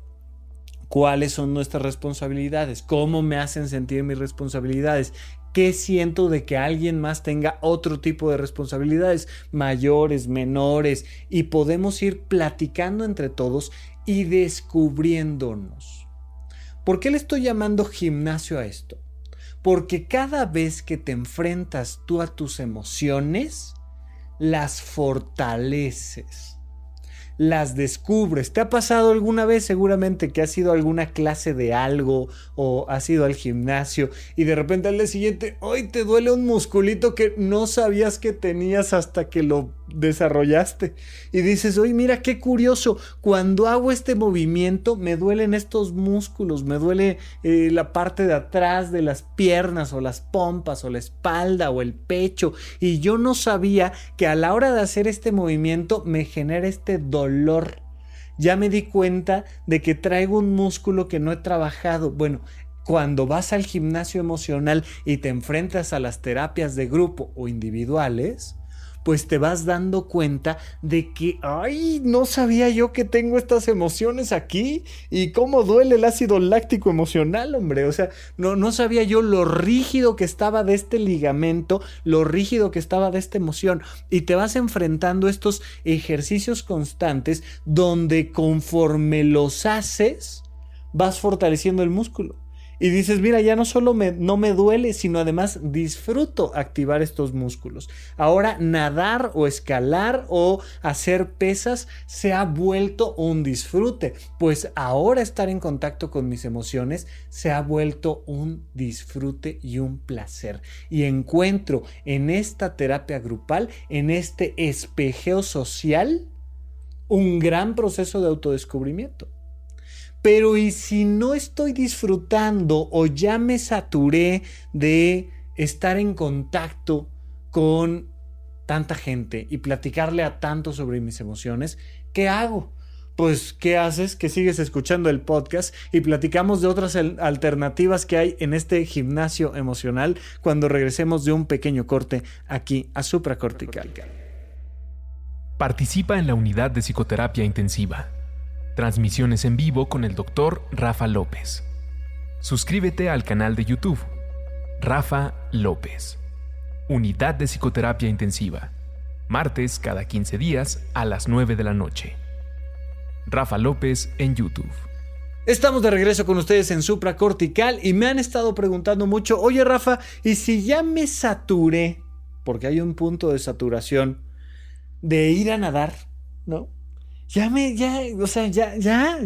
Cuáles son nuestras responsabilidades, cómo me hacen sentir mis responsabilidades, qué siento de que alguien más tenga otro tipo de responsabilidades, mayores, menores, y podemos ir platicando entre todos y descubriéndonos. ¿Por qué le estoy llamando gimnasio a esto? Porque cada vez que te enfrentas tú a tus emociones, las fortaleces las descubres. ¿Te ha pasado alguna vez seguramente que has ido a alguna clase de algo o has ido al gimnasio y de repente al día siguiente, hoy te duele un musculito que no sabías que tenías hasta que lo desarrollaste? Y dices, oye, mira qué curioso, cuando hago este movimiento me duelen estos músculos, me duele eh, la parte de atrás de las piernas o las pompas o la espalda o el pecho y yo no sabía que a la hora de hacer este movimiento me genera este dolor Ya me di cuenta de que traigo un músculo que no he trabajado. Bueno, cuando vas al gimnasio emocional y te enfrentas a las terapias de grupo o individuales, pues te vas dando cuenta de que, ay, no sabía yo que tengo estas emociones aquí y cómo duele el ácido láctico emocional, hombre. O sea, no, no sabía yo lo rígido que estaba de este ligamento, lo rígido que estaba de esta emoción. Y te vas enfrentando estos ejercicios constantes donde conforme los haces, vas fortaleciendo el músculo. Y dices, mira, ya no solo me, no me duele, sino además disfruto activar estos músculos. Ahora nadar o escalar o hacer pesas se ha vuelto un disfrute, pues ahora estar en contacto con mis emociones se ha vuelto un disfrute y un placer. Y encuentro en esta terapia grupal, en este espejeo social, un gran proceso de autodescubrimiento. Pero ¿y si no estoy disfrutando o ya me saturé de estar en contacto con tanta gente y platicarle a tanto sobre mis emociones? ¿Qué hago? Pues, ¿qué haces? Que sigues escuchando el podcast y platicamos de otras alternativas que hay en este gimnasio emocional cuando regresemos de un pequeño corte aquí a supracortical. Participa en la unidad de psicoterapia intensiva Transmisiones en vivo con el Dr. Rafa López. Suscríbete al canal de YouTube. Rafa López. Unidad de Psicoterapia Intensiva. Martes cada 15 días a las 9 de la noche. Rafa López en YouTube. Estamos de regreso con ustedes en Supra Cortical y me han estado preguntando mucho, oye Rafa, ¿y si ya me saturé? Porque hay un punto de saturación de ir a nadar, ¿no? Ya me, ya, o sea, ya, ya,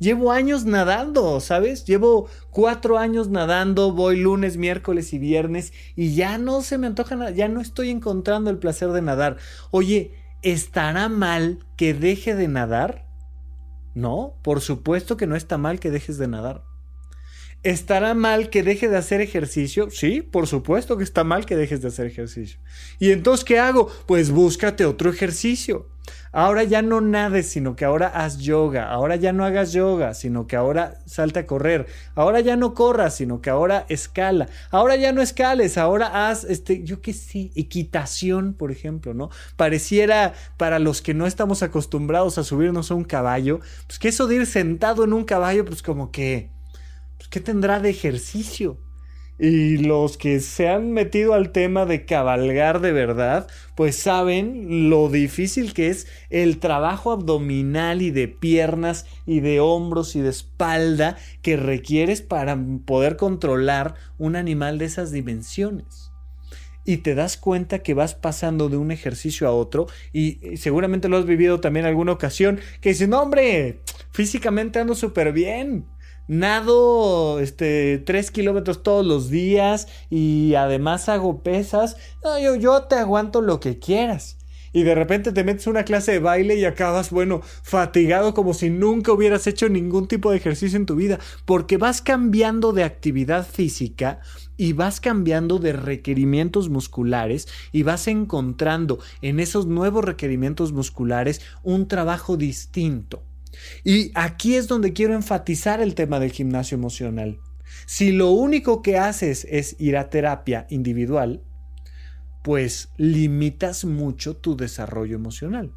llevo años nadando, ¿sabes? Llevo cuatro años nadando, voy lunes, miércoles y viernes y ya no se me antoja nada, ya no estoy encontrando el placer de nadar. Oye, ¿estará mal que deje de nadar? No, por supuesto que no está mal que dejes de nadar. ¿Estará mal que deje de hacer ejercicio? Sí, por supuesto que está mal que dejes de hacer ejercicio. ¿Y entonces qué hago? Pues búscate otro ejercicio. Ahora ya no nades, sino que ahora haz yoga. Ahora ya no hagas yoga, sino que ahora salte a correr. Ahora ya no corras, sino que ahora escala. Ahora ya no escales, ahora haz, este, yo qué sé, equitación, por ejemplo, ¿no? Pareciera para los que no estamos acostumbrados a subirnos a un caballo, pues que eso de ir sentado en un caballo, pues como que ¿qué tendrá de ejercicio? Y los que se han metido al tema de cabalgar de verdad, pues saben lo difícil que es el trabajo abdominal y de piernas y de hombros y de espalda que requieres para poder controlar un animal de esas dimensiones. Y te das cuenta que vas pasando de un ejercicio a otro y seguramente lo has vivido también alguna ocasión que dices, no hombre, físicamente ando súper bien nado este, 3 kilómetros todos los días y además hago pesas. No, yo, yo te aguanto lo que quieras. Y de repente te metes una clase de baile y acabas, bueno, fatigado como si nunca hubieras hecho ningún tipo de ejercicio en tu vida, porque vas cambiando de actividad física y vas cambiando de requerimientos musculares y vas encontrando en esos nuevos requerimientos musculares un trabajo distinto. Y aquí es donde quiero enfatizar el tema del gimnasio emocional. Si lo único que haces es ir a terapia individual, pues limitas mucho tu desarrollo emocional.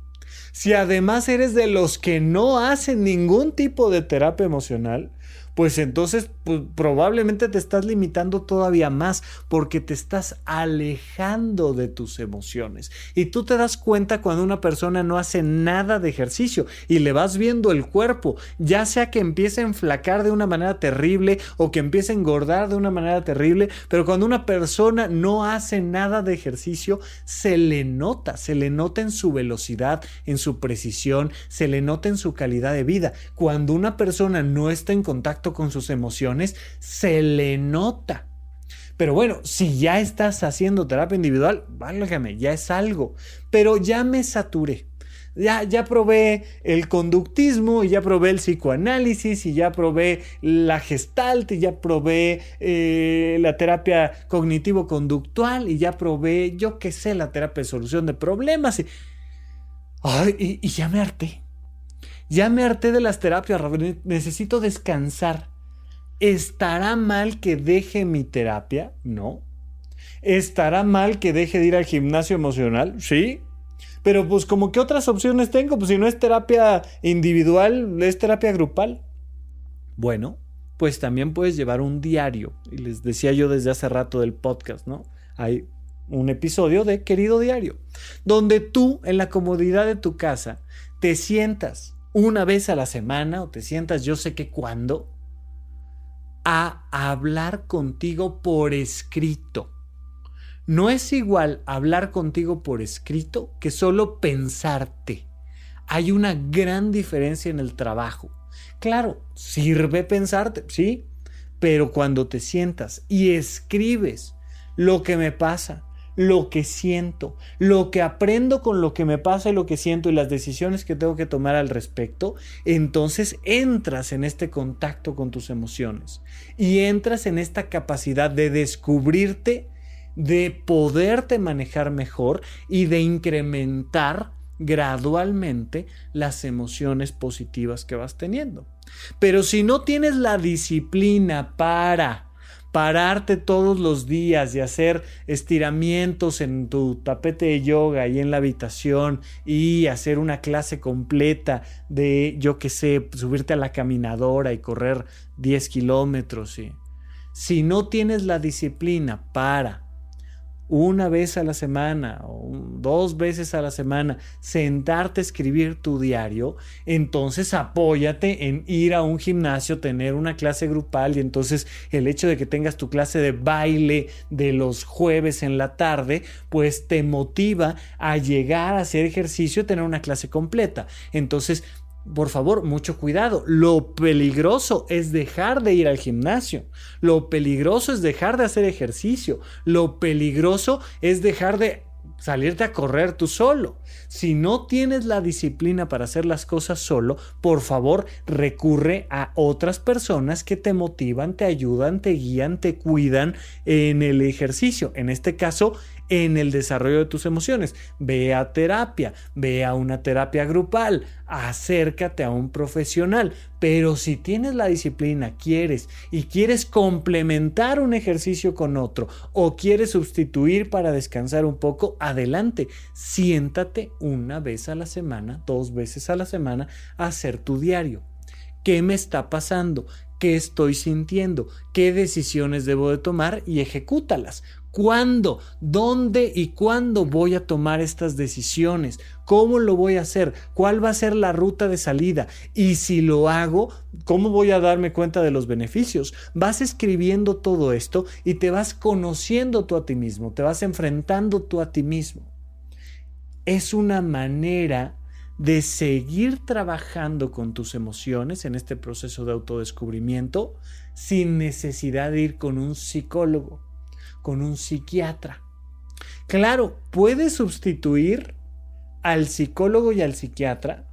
Si además eres de los que no hacen ningún tipo de terapia emocional, pues entonces pues, probablemente te estás limitando todavía más porque te estás alejando de tus emociones. Y tú te das cuenta cuando una persona no hace nada de ejercicio y le vas viendo el cuerpo, ya sea que empiece a enflacar de una manera terrible o que empiece a engordar de una manera terrible, pero cuando una persona no hace nada de ejercicio, se le nota, se le nota en su velocidad, en su precisión, se le nota en su calidad de vida. Cuando una persona no está en contacto con sus emociones, se le nota. Pero bueno, si ya estás haciendo terapia individual, válgame, ya es algo. Pero ya me saturé. Ya, ya probé el conductismo y ya probé el psicoanálisis y ya probé la gestalt y ya probé eh, la terapia cognitivo-conductual y ya probé, yo qué sé, la terapia de solución de problemas. y, y ya me harté Ya me harté de las terapias, necesito descansar. ¿Estará mal que deje mi terapia? No. ¿Estará mal que deje de ir al gimnasio emocional? Sí. Pero pues como que otras opciones tengo, pues si no es terapia individual, es terapia grupal. Bueno, pues también puedes llevar un diario. Y les decía yo desde hace rato del podcast, ¿no? Hay un episodio de Querido Diario, donde tú en la comodidad de tu casa te sientas una vez a la semana o te sientas yo sé que cuándo a hablar contigo por escrito. No es igual hablar contigo por escrito que solo pensarte. Hay una gran diferencia en el trabajo. Claro, sirve pensarte, sí, pero cuando te sientas y escribes lo que me pasa, lo que siento, lo que aprendo con lo que me pasa y lo que siento y las decisiones que tengo que tomar al respecto, entonces entras en este contacto con tus emociones y entras en esta capacidad de descubrirte, de poderte manejar mejor y de incrementar gradualmente las emociones positivas que vas teniendo. Pero si no tienes la disciplina para pararte todos los días y hacer estiramientos en tu tapete de yoga y en la habitación y hacer una clase completa de, yo qué sé, subirte a la caminadora y correr 10 kilómetros. Si no tienes la disciplina para una vez a la semana o dos veces a la semana sentarte a escribir tu diario, entonces apóyate en ir a un gimnasio, tener una clase grupal y entonces el hecho de que tengas tu clase de baile de los jueves en la tarde, pues te motiva a llegar a hacer ejercicio y tener una clase completa. Entonces, por favor, mucho cuidado. Lo peligroso es dejar de ir al gimnasio. Lo peligroso es dejar de hacer ejercicio. Lo peligroso es dejar de salirte a correr tú solo. Si no tienes la disciplina para hacer las cosas solo, por favor recurre a otras personas que te motivan, te ayudan, te guían, te cuidan en el ejercicio. En este caso, en el desarrollo de tus emociones. Ve a terapia, ve a una terapia grupal, acércate a un profesional. Pero si tienes la disciplina, quieres y quieres complementar un ejercicio con otro o quieres sustituir para descansar un poco, adelante. Siéntate una vez a la semana, dos veces a la semana a hacer tu diario. ¿Qué me está pasando? ¿Qué estoy sintiendo? ¿Qué decisiones debo de tomar? Y ejecútalas. ¿Cuándo? ¿Dónde y cuándo voy a tomar estas decisiones? ¿Cómo lo voy a hacer? ¿Cuál va a ser la ruta de salida? Y si lo hago, ¿cómo voy a darme cuenta de los beneficios? Vas escribiendo todo esto y te vas conociendo tú a ti mismo, te vas enfrentando tú a ti mismo. Es una manera de seguir trabajando con tus emociones en este proceso de autodescubrimiento sin necesidad de ir con un psicólogo con un psiquiatra. Claro, puedes sustituir al psicólogo y al psiquiatra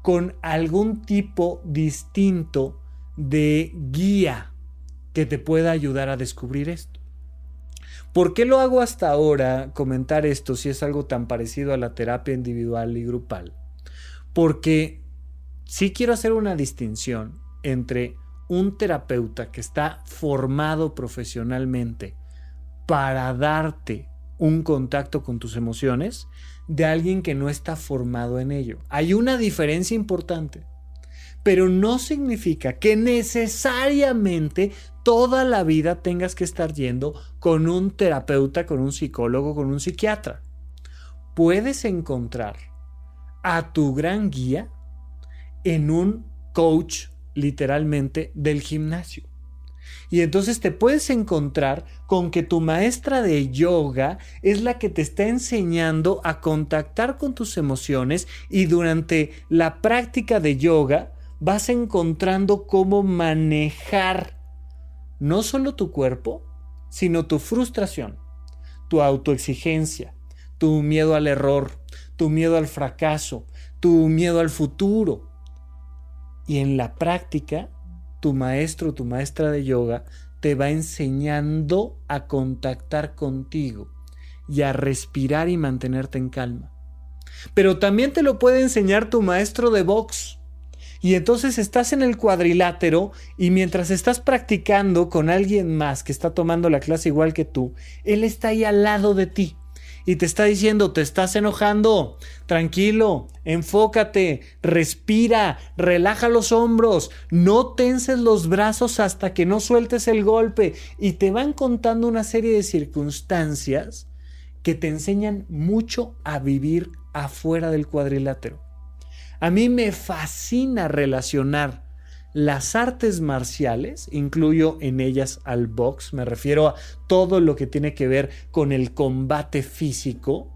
con algún tipo distinto de guía que te pueda ayudar a descubrir esto. ¿Por qué lo hago hasta ahora comentar esto si es algo tan parecido a la terapia individual y grupal? Porque sí quiero hacer una distinción entre un terapeuta que está formado profesionalmente para darte un contacto con tus emociones de alguien que no está formado en ello. Hay una diferencia importante, pero no significa que necesariamente toda la vida tengas que estar yendo con un terapeuta, con un psicólogo, con un psiquiatra. Puedes encontrar a tu gran guía en un coach literalmente del gimnasio. Y entonces te puedes encontrar con que tu maestra de yoga es la que te está enseñando a contactar con tus emociones y durante la práctica de yoga vas encontrando cómo manejar no solo tu cuerpo, sino tu frustración, tu autoexigencia, tu miedo al error, tu miedo al fracaso, tu miedo al futuro. Y en la práctica tu maestro tu maestra de yoga te va enseñando a contactar contigo y a respirar y mantenerte en calma. Pero también te lo puede enseñar tu maestro de box Y entonces estás en el cuadrilátero y mientras estás practicando con alguien más que está tomando la clase igual que tú, él está ahí al lado de ti y te está diciendo, te estás enojando, tranquilo, enfócate, respira, relaja los hombros, no tenses los brazos hasta que no sueltes el golpe y te van contando una serie de circunstancias que te enseñan mucho a vivir afuera del cuadrilátero. A mí me fascina relacionar las artes marciales, incluyo en ellas al box, me refiero a todo lo que tiene que ver con el combate físico,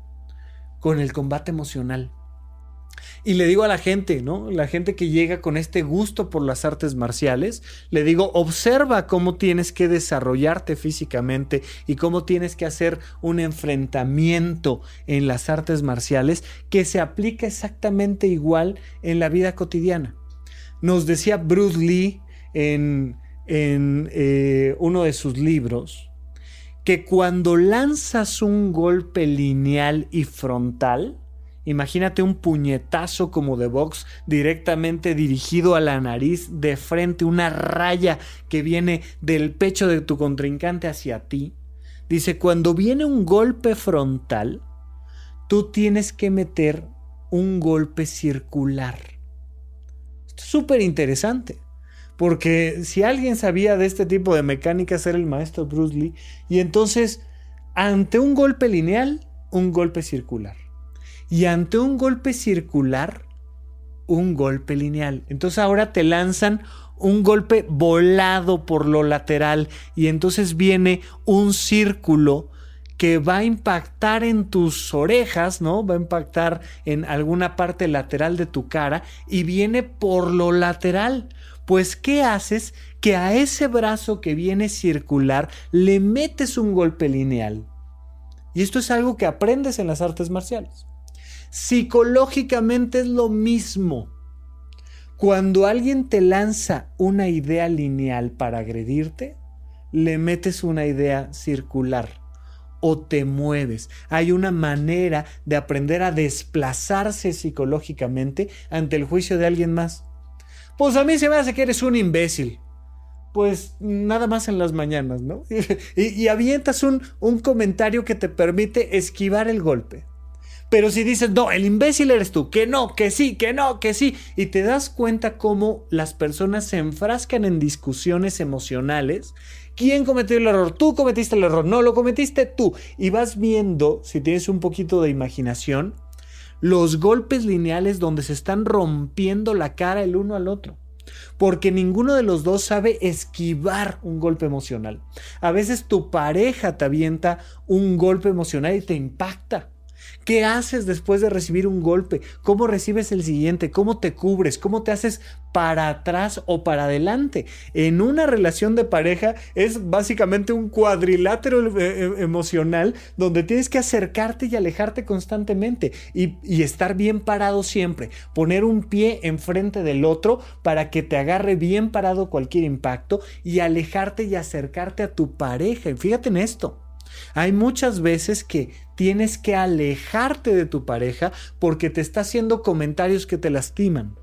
con el combate emocional. Y le digo a la gente, ¿no? La gente que llega con este gusto por las artes marciales, le digo, observa cómo tienes que desarrollarte físicamente y cómo tienes que hacer un enfrentamiento en las artes marciales que se aplica exactamente igual en la vida cotidiana. Nos decía Bruce Lee en, eh, uno de sus libros que cuando lanzas un golpe lineal y frontal, imagínate un puñetazo como de box directamente dirigido a la nariz de frente, una raya que viene del pecho de tu contrincante hacia ti. Dice, cuando viene un golpe frontal, tú tienes que meter un golpe circular súper interesante. Porque si alguien sabía de este tipo de mecánicas era el maestro Bruce Lee. Y entonces, ante un golpe lineal, un golpe circular. Y ante un golpe circular, un golpe lineal. Entonces ahora te lanzan un golpe volado por lo lateral y entonces viene un círculo que va a impactar en tus orejas, ¿no? Va a impactar en alguna parte lateral de tu cara y viene por lo lateral. Pues, ¿qué haces? Que a ese brazo que viene circular le metes un golpe lineal. Y esto es algo que aprendes en las artes marciales. Psicológicamente es lo mismo. Cuando alguien te lanza una idea lineal para agredirte, le metes una idea circular o te mueves. Hay una manera de aprender a desplazarse psicológicamente ante el juicio de alguien más. Pues a mí se me hace que eres un imbécil. Pues nada más en las mañanas, ¿no? y, avientas un, un comentario que te permite esquivar el golpe. Pero si dices, no, el imbécil eres tú, que no, que sí, que no, que sí, y te das cuenta cómo las personas se enfrascan en discusiones emocionales ¿Quién cometió el error? Tú cometiste el error, no lo cometiste tú. Y vas viendo, si tienes un poquito de imaginación, los golpes lineales donde se están rompiendo la cara el uno al otro. Porque ninguno de los dos sabe esquivar un golpe emocional. A veces tu pareja te avienta un golpe emocional y te impacta. ¿Qué haces después de recibir un golpe? ¿Cómo recibes el siguiente? ¿Cómo te cubres? ¿Cómo te haces para atrás o para adelante? En una relación de pareja es básicamente un cuadrilátero eh, eh, emocional donde tienes que acercarte y alejarte constantemente y, estar bien parado siempre. Poner un pie enfrente del otro para que te agarre bien parado cualquier impacto y alejarte y acercarte a tu pareja. Fíjate en esto. Hay muchas veces que tienes que alejarte de tu pareja porque te está haciendo comentarios que te lastiman.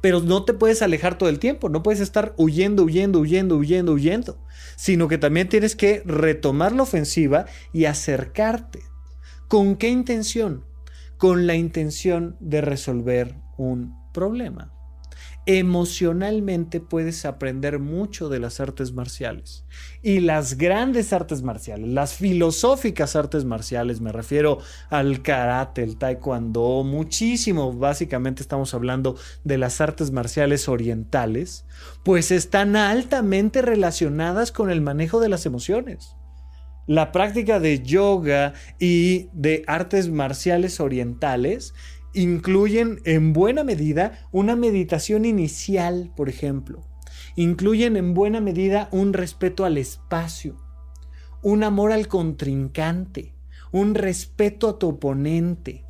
Pero no te puedes alejar todo el tiempo, no puedes estar huyendo, huyendo, huyendo, huyendo, huyendo, sino que también tienes que retomar la ofensiva y acercarte. ¿Con qué intención? Con la intención de resolver un problema emocionalmente puedes aprender mucho de las artes marciales. Y las grandes artes marciales, las filosóficas artes marciales, me refiero al karate, el taekwondo, muchísimo, básicamente estamos hablando de las artes marciales orientales, pues están altamente relacionadas con el manejo de las emociones. La práctica de yoga y de artes marciales orientales incluyen en buena medida una meditación inicial, por ejemplo. Incluyen en buena medida un respeto al espacio, un amor al contrincante, un respeto a tu oponente,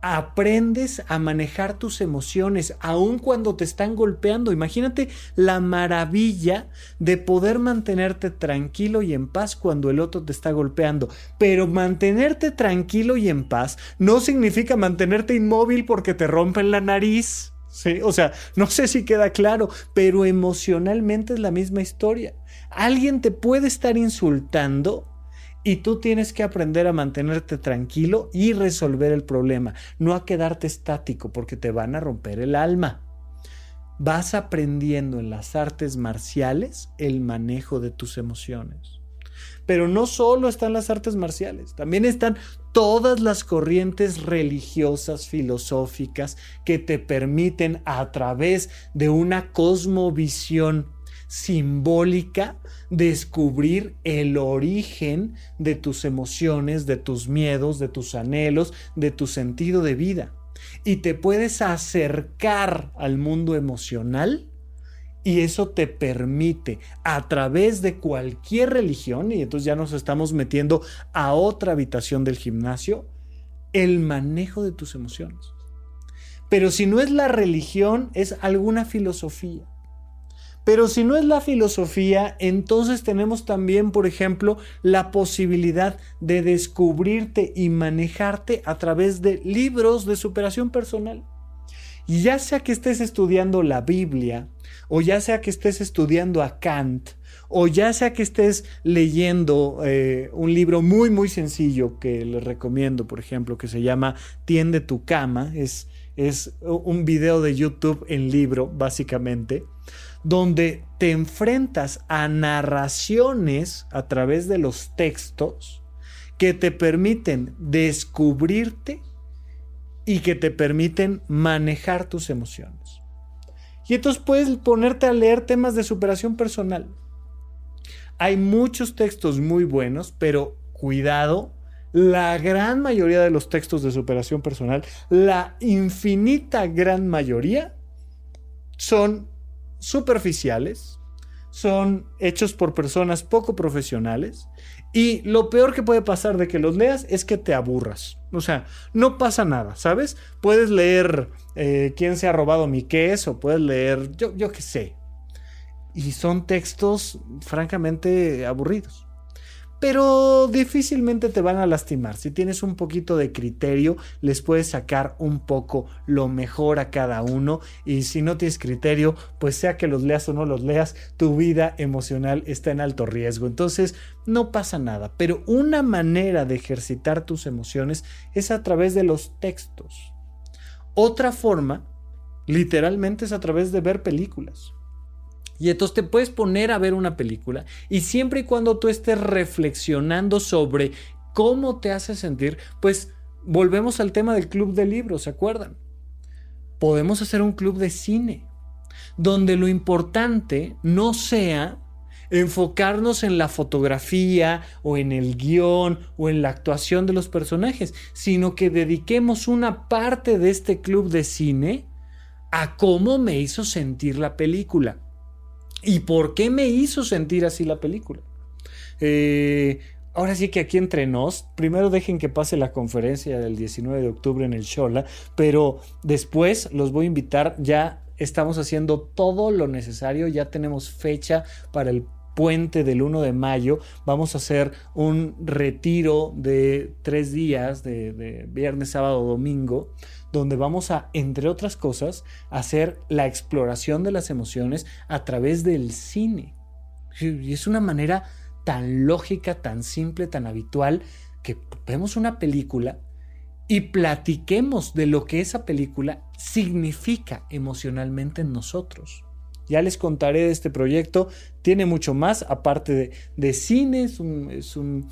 aprendes a manejar tus emociones aun cuando te están golpeando. Imagínate la maravilla de poder mantenerte tranquilo y en paz cuando el otro te está golpeando. Pero mantenerte tranquilo y en paz no significa mantenerte inmóvil porque te rompen la nariz. ¿sí? O sea, no sé si queda claro, pero emocionalmente es la misma historia. Alguien te puede estar insultando y tú tienes que aprender a mantenerte tranquilo y resolver el problema, no a quedarte estático porque te van a romper el alma. Vas aprendiendo en las artes marciales el manejo de tus emociones. Pero no solo están las artes marciales, también están todas las corrientes religiosas, filosóficas, que te permiten a través de una cosmovisión simbólica descubrir el origen de tus emociones, de tus miedos, de tus anhelos, de tu sentido de vida. Y te puedes acercar al mundo emocional y eso te permite a través de cualquier religión, y entonces ya nos estamos metiendo a otra habitación del gimnasio, el manejo de tus emociones. Pero si no es la religión, es alguna filosofía. Pero si no es la filosofía, entonces tenemos también, por ejemplo, la posibilidad de descubrirte y manejarte a través de libros de superación personal. Ya sea que estés estudiando la Biblia, o ya sea que estés estudiando a Kant, o ya sea que estés leyendo eh, un libro muy muy sencillo que les recomiendo, por ejemplo, que se llama Tiende tu cama, es, es un video de YouTube en libro, básicamente donde te enfrentas a narraciones a través de los textos que te permiten descubrirte y que te permiten manejar tus emociones. Y entonces puedes ponerte a leer temas de superación personal. Hay muchos textos muy buenos, pero cuidado, la gran mayoría de los textos de superación personal, la infinita gran mayoría, son superficiales, son hechos por personas poco profesionales y lo peor que puede pasar de que los leas es que te aburras. O sea, no pasa nada, ¿sabes? Puedes leer eh, quién se ha robado mi queso, puedes leer yo, yo qué sé. Y son textos francamente aburridos pero difícilmente te van a lastimar. Si tienes un poquito de criterio, les puedes sacar un poco lo mejor a cada uno. Y si no tienes criterio, pues sea que los leas o no los leas, tu vida emocional está en alto riesgo. Entonces, no pasa nada. Pero una manera de ejercitar tus emociones es a través de los textos. Otra forma, literalmente, es a través de ver películas. Y entonces te puedes poner a ver una película y siempre y cuando tú estés reflexionando sobre cómo te hace sentir, pues volvemos al tema del club de libros, ¿se acuerdan? Podemos hacer un club de cine, donde lo importante no sea enfocarnos en la fotografía o en el guion o en la actuación de los personajes, sino que dediquemos una parte de este club de cine a cómo me hizo sentir la película. ¿Y por qué me hizo sentir así la película? Eh, ahora sí que aquí entre nos, primero dejen que pase la conferencia del 19 de octubre en el Shola, pero después los voy a invitar, ya estamos haciendo todo lo necesario, ya tenemos fecha para el puente del 1 de mayo, vamos a hacer un retiro de tres días, de, de viernes, sábado, domingo, donde vamos a, entre otras cosas, hacer la exploración de las emociones a través del cine. Y es una manera tan lógica, tan simple, tan habitual, que vemos una película y platiquemos de lo que esa película significa emocionalmente en nosotros. Ya les contaré de este proyecto. Tiene mucho más, aparte de, cine, es, un,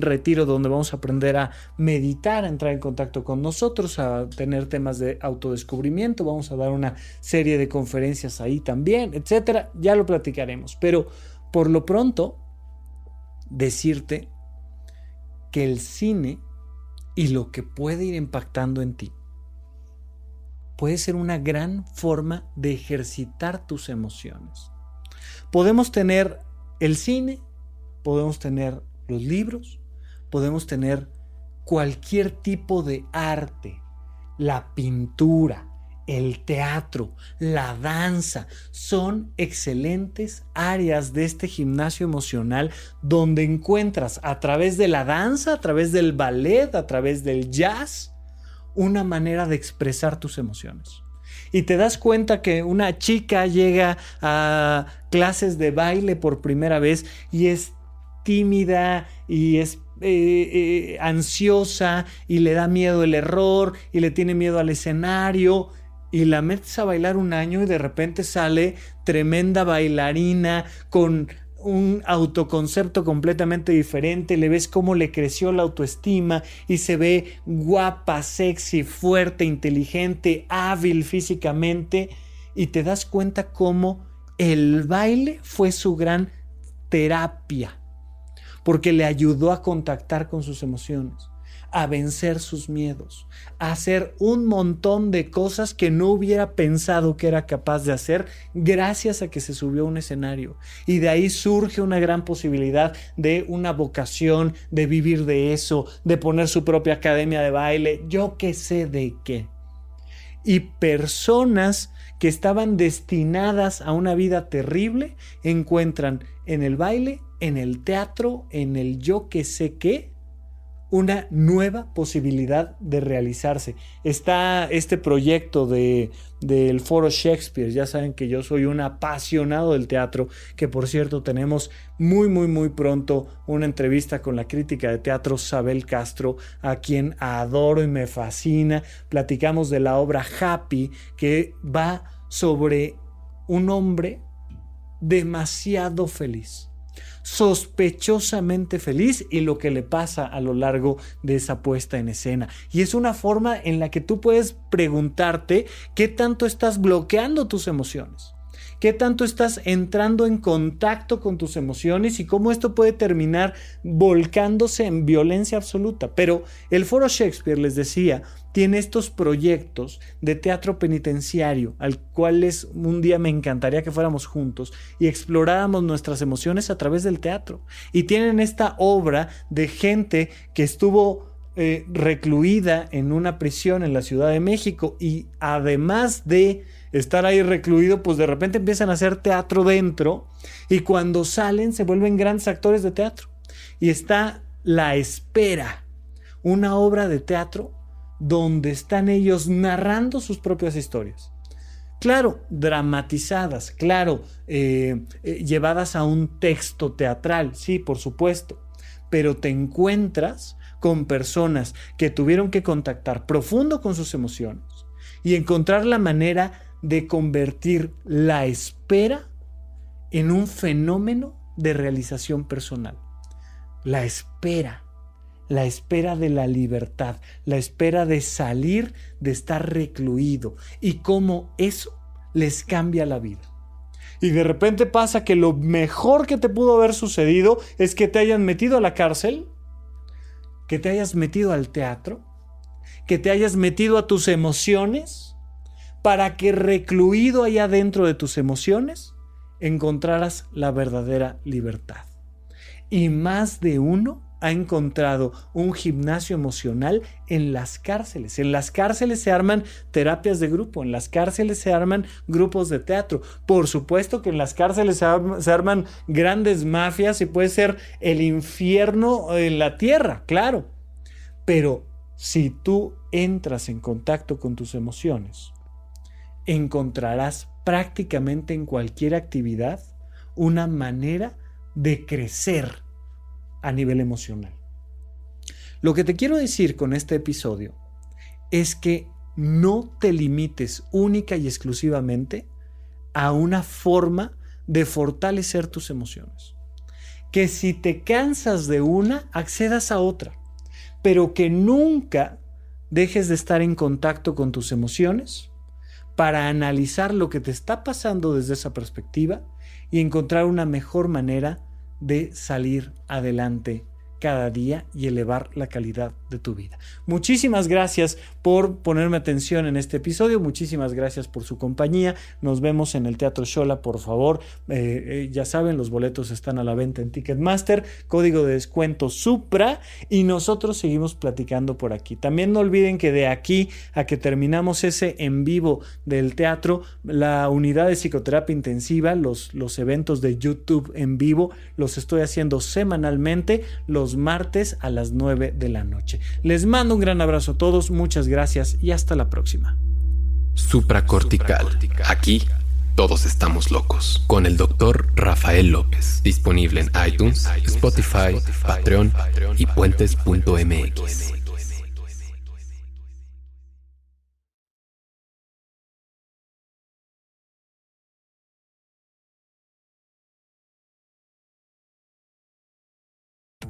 retiro donde vamos a aprender a meditar, a entrar en contacto con nosotros, a tener temas de autodescubrimiento. Vamos a dar una serie de conferencias ahí también, etcétera. Ya lo platicaremos. Pero por lo pronto, decirte que el cine y lo que puede ir impactando en ti puede ser una gran forma de ejercitar tus emociones. Podemos tener el cine, podemos tener los libros, podemos tener cualquier tipo de arte, la pintura, el teatro, la danza, son excelentes áreas de este gimnasio emocional donde encuentras a través de la danza, a través del ballet, a través del jazz, una manera de expresar tus emociones. Y te das cuenta que una chica llega a clases de baile por primera vez y es tímida y es eh, eh, ansiosa y le da miedo el error y le tiene miedo al escenario y la metes a bailar un año y de repente sale tremenda bailarina con un autoconcepto completamente diferente, le ves cómo le creció la autoestima y se ve guapa, sexy, fuerte, inteligente, hábil físicamente y te das cuenta cómo el baile fue su gran terapia, porque le ayudó a contactar con sus emociones a vencer sus miedos, a hacer un montón de cosas que no hubiera pensado que era capaz de hacer gracias a que se subió a un escenario. Y de ahí surge una gran posibilidad de una vocación, de vivir de eso, de poner su propia academia de baile, yo qué sé de qué. Y personas que estaban destinadas a una vida terrible encuentran en el baile, en el teatro, en el yo que sé qué, una nueva posibilidad de realizarse. Está este proyecto de, del Foro Shakespeare. Ya saben que yo soy un apasionado del teatro, que por cierto tenemos muy, muy, muy pronto una entrevista con la crítica de teatro Sabel Castro, a quien adoro y me fascina. Platicamos de la obra Happy, que va sobre un hombre demasiado feliz sospechosamente feliz y lo que le pasa a lo largo de esa puesta en escena. Y es una forma en la que tú puedes preguntarte qué tanto estás bloqueando tus emociones qué tanto estás entrando en contacto con tus emociones y cómo esto puede terminar volcándose en violencia absoluta. Pero el Foro Shakespeare, les decía, tiene estos proyectos de teatro penitenciario, al cuales un día me encantaría que fuéramos juntos y exploráramos nuestras emociones a través del teatro. Y tienen esta obra de gente que estuvo eh, recluida en una prisión en la Ciudad de México y además de estar ahí recluido, pues de repente empiezan a hacer teatro dentro y cuando salen se vuelven grandes actores de teatro. Y está La Espera, una obra de teatro donde están ellos narrando sus propias historias. Claro, dramatizadas, claro, eh, eh, llevadas a un texto teatral, sí, por supuesto, pero te encuentras con personas que tuvieron que contactar profundo con sus emociones y encontrar la manera de convertir la espera en un fenómeno de realización personal. La espera, la espera de la libertad, la espera de salir, de estar recluido y cómo eso les cambia la vida. Y de repente pasa que lo mejor que te pudo haber sucedido es que te hayan metido a la cárcel, que te hayas metido al teatro, que te hayas metido a tus emociones para que recluido allá dentro de tus emociones encontraras la verdadera libertad. Y más de uno ha encontrado un gimnasio emocional en las cárceles. En las cárceles se arman terapias de grupo, en las cárceles se arman grupos de teatro. Por supuesto que en las cárceles se, arman grandes mafias y puede ser el infierno en la tierra, claro. Pero si tú entras en contacto con tus emociones, encontrarás prácticamente en cualquier actividad una manera de crecer a nivel emocional. Lo que te quiero decir con este episodio es que no te limites única y exclusivamente a una forma de fortalecer tus emociones. Que si te cansas de una, accedas a otra, pero que nunca dejes de estar en contacto con tus emociones para analizar lo que te está pasando desde esa perspectiva y encontrar una mejor manera de salir adelante cada día y elevar la calidad de tu vida. Muchísimas gracias por ponerme atención en este episodio, muchísimas gracias por su compañía, nos vemos en el Teatro Shola, por favor, eh, eh, ya saben, los boletos están a la venta en Ticketmaster, código de descuento Supra y nosotros seguimos platicando por aquí. También no olviden que de aquí a que terminamos ese en vivo del teatro, la unidad de psicoterapia intensiva, los, los eventos de YouTube en vivo, los estoy haciendo semanalmente, los martes a las 9 de la noche. Les mando un gran abrazo a todos, muchas gracias y hasta la próxima. supracortical. Aquí todos estamos locos. Con el doctor Rafael López. Disponible en iTunes, Spotify, Patreon y puentes.mx.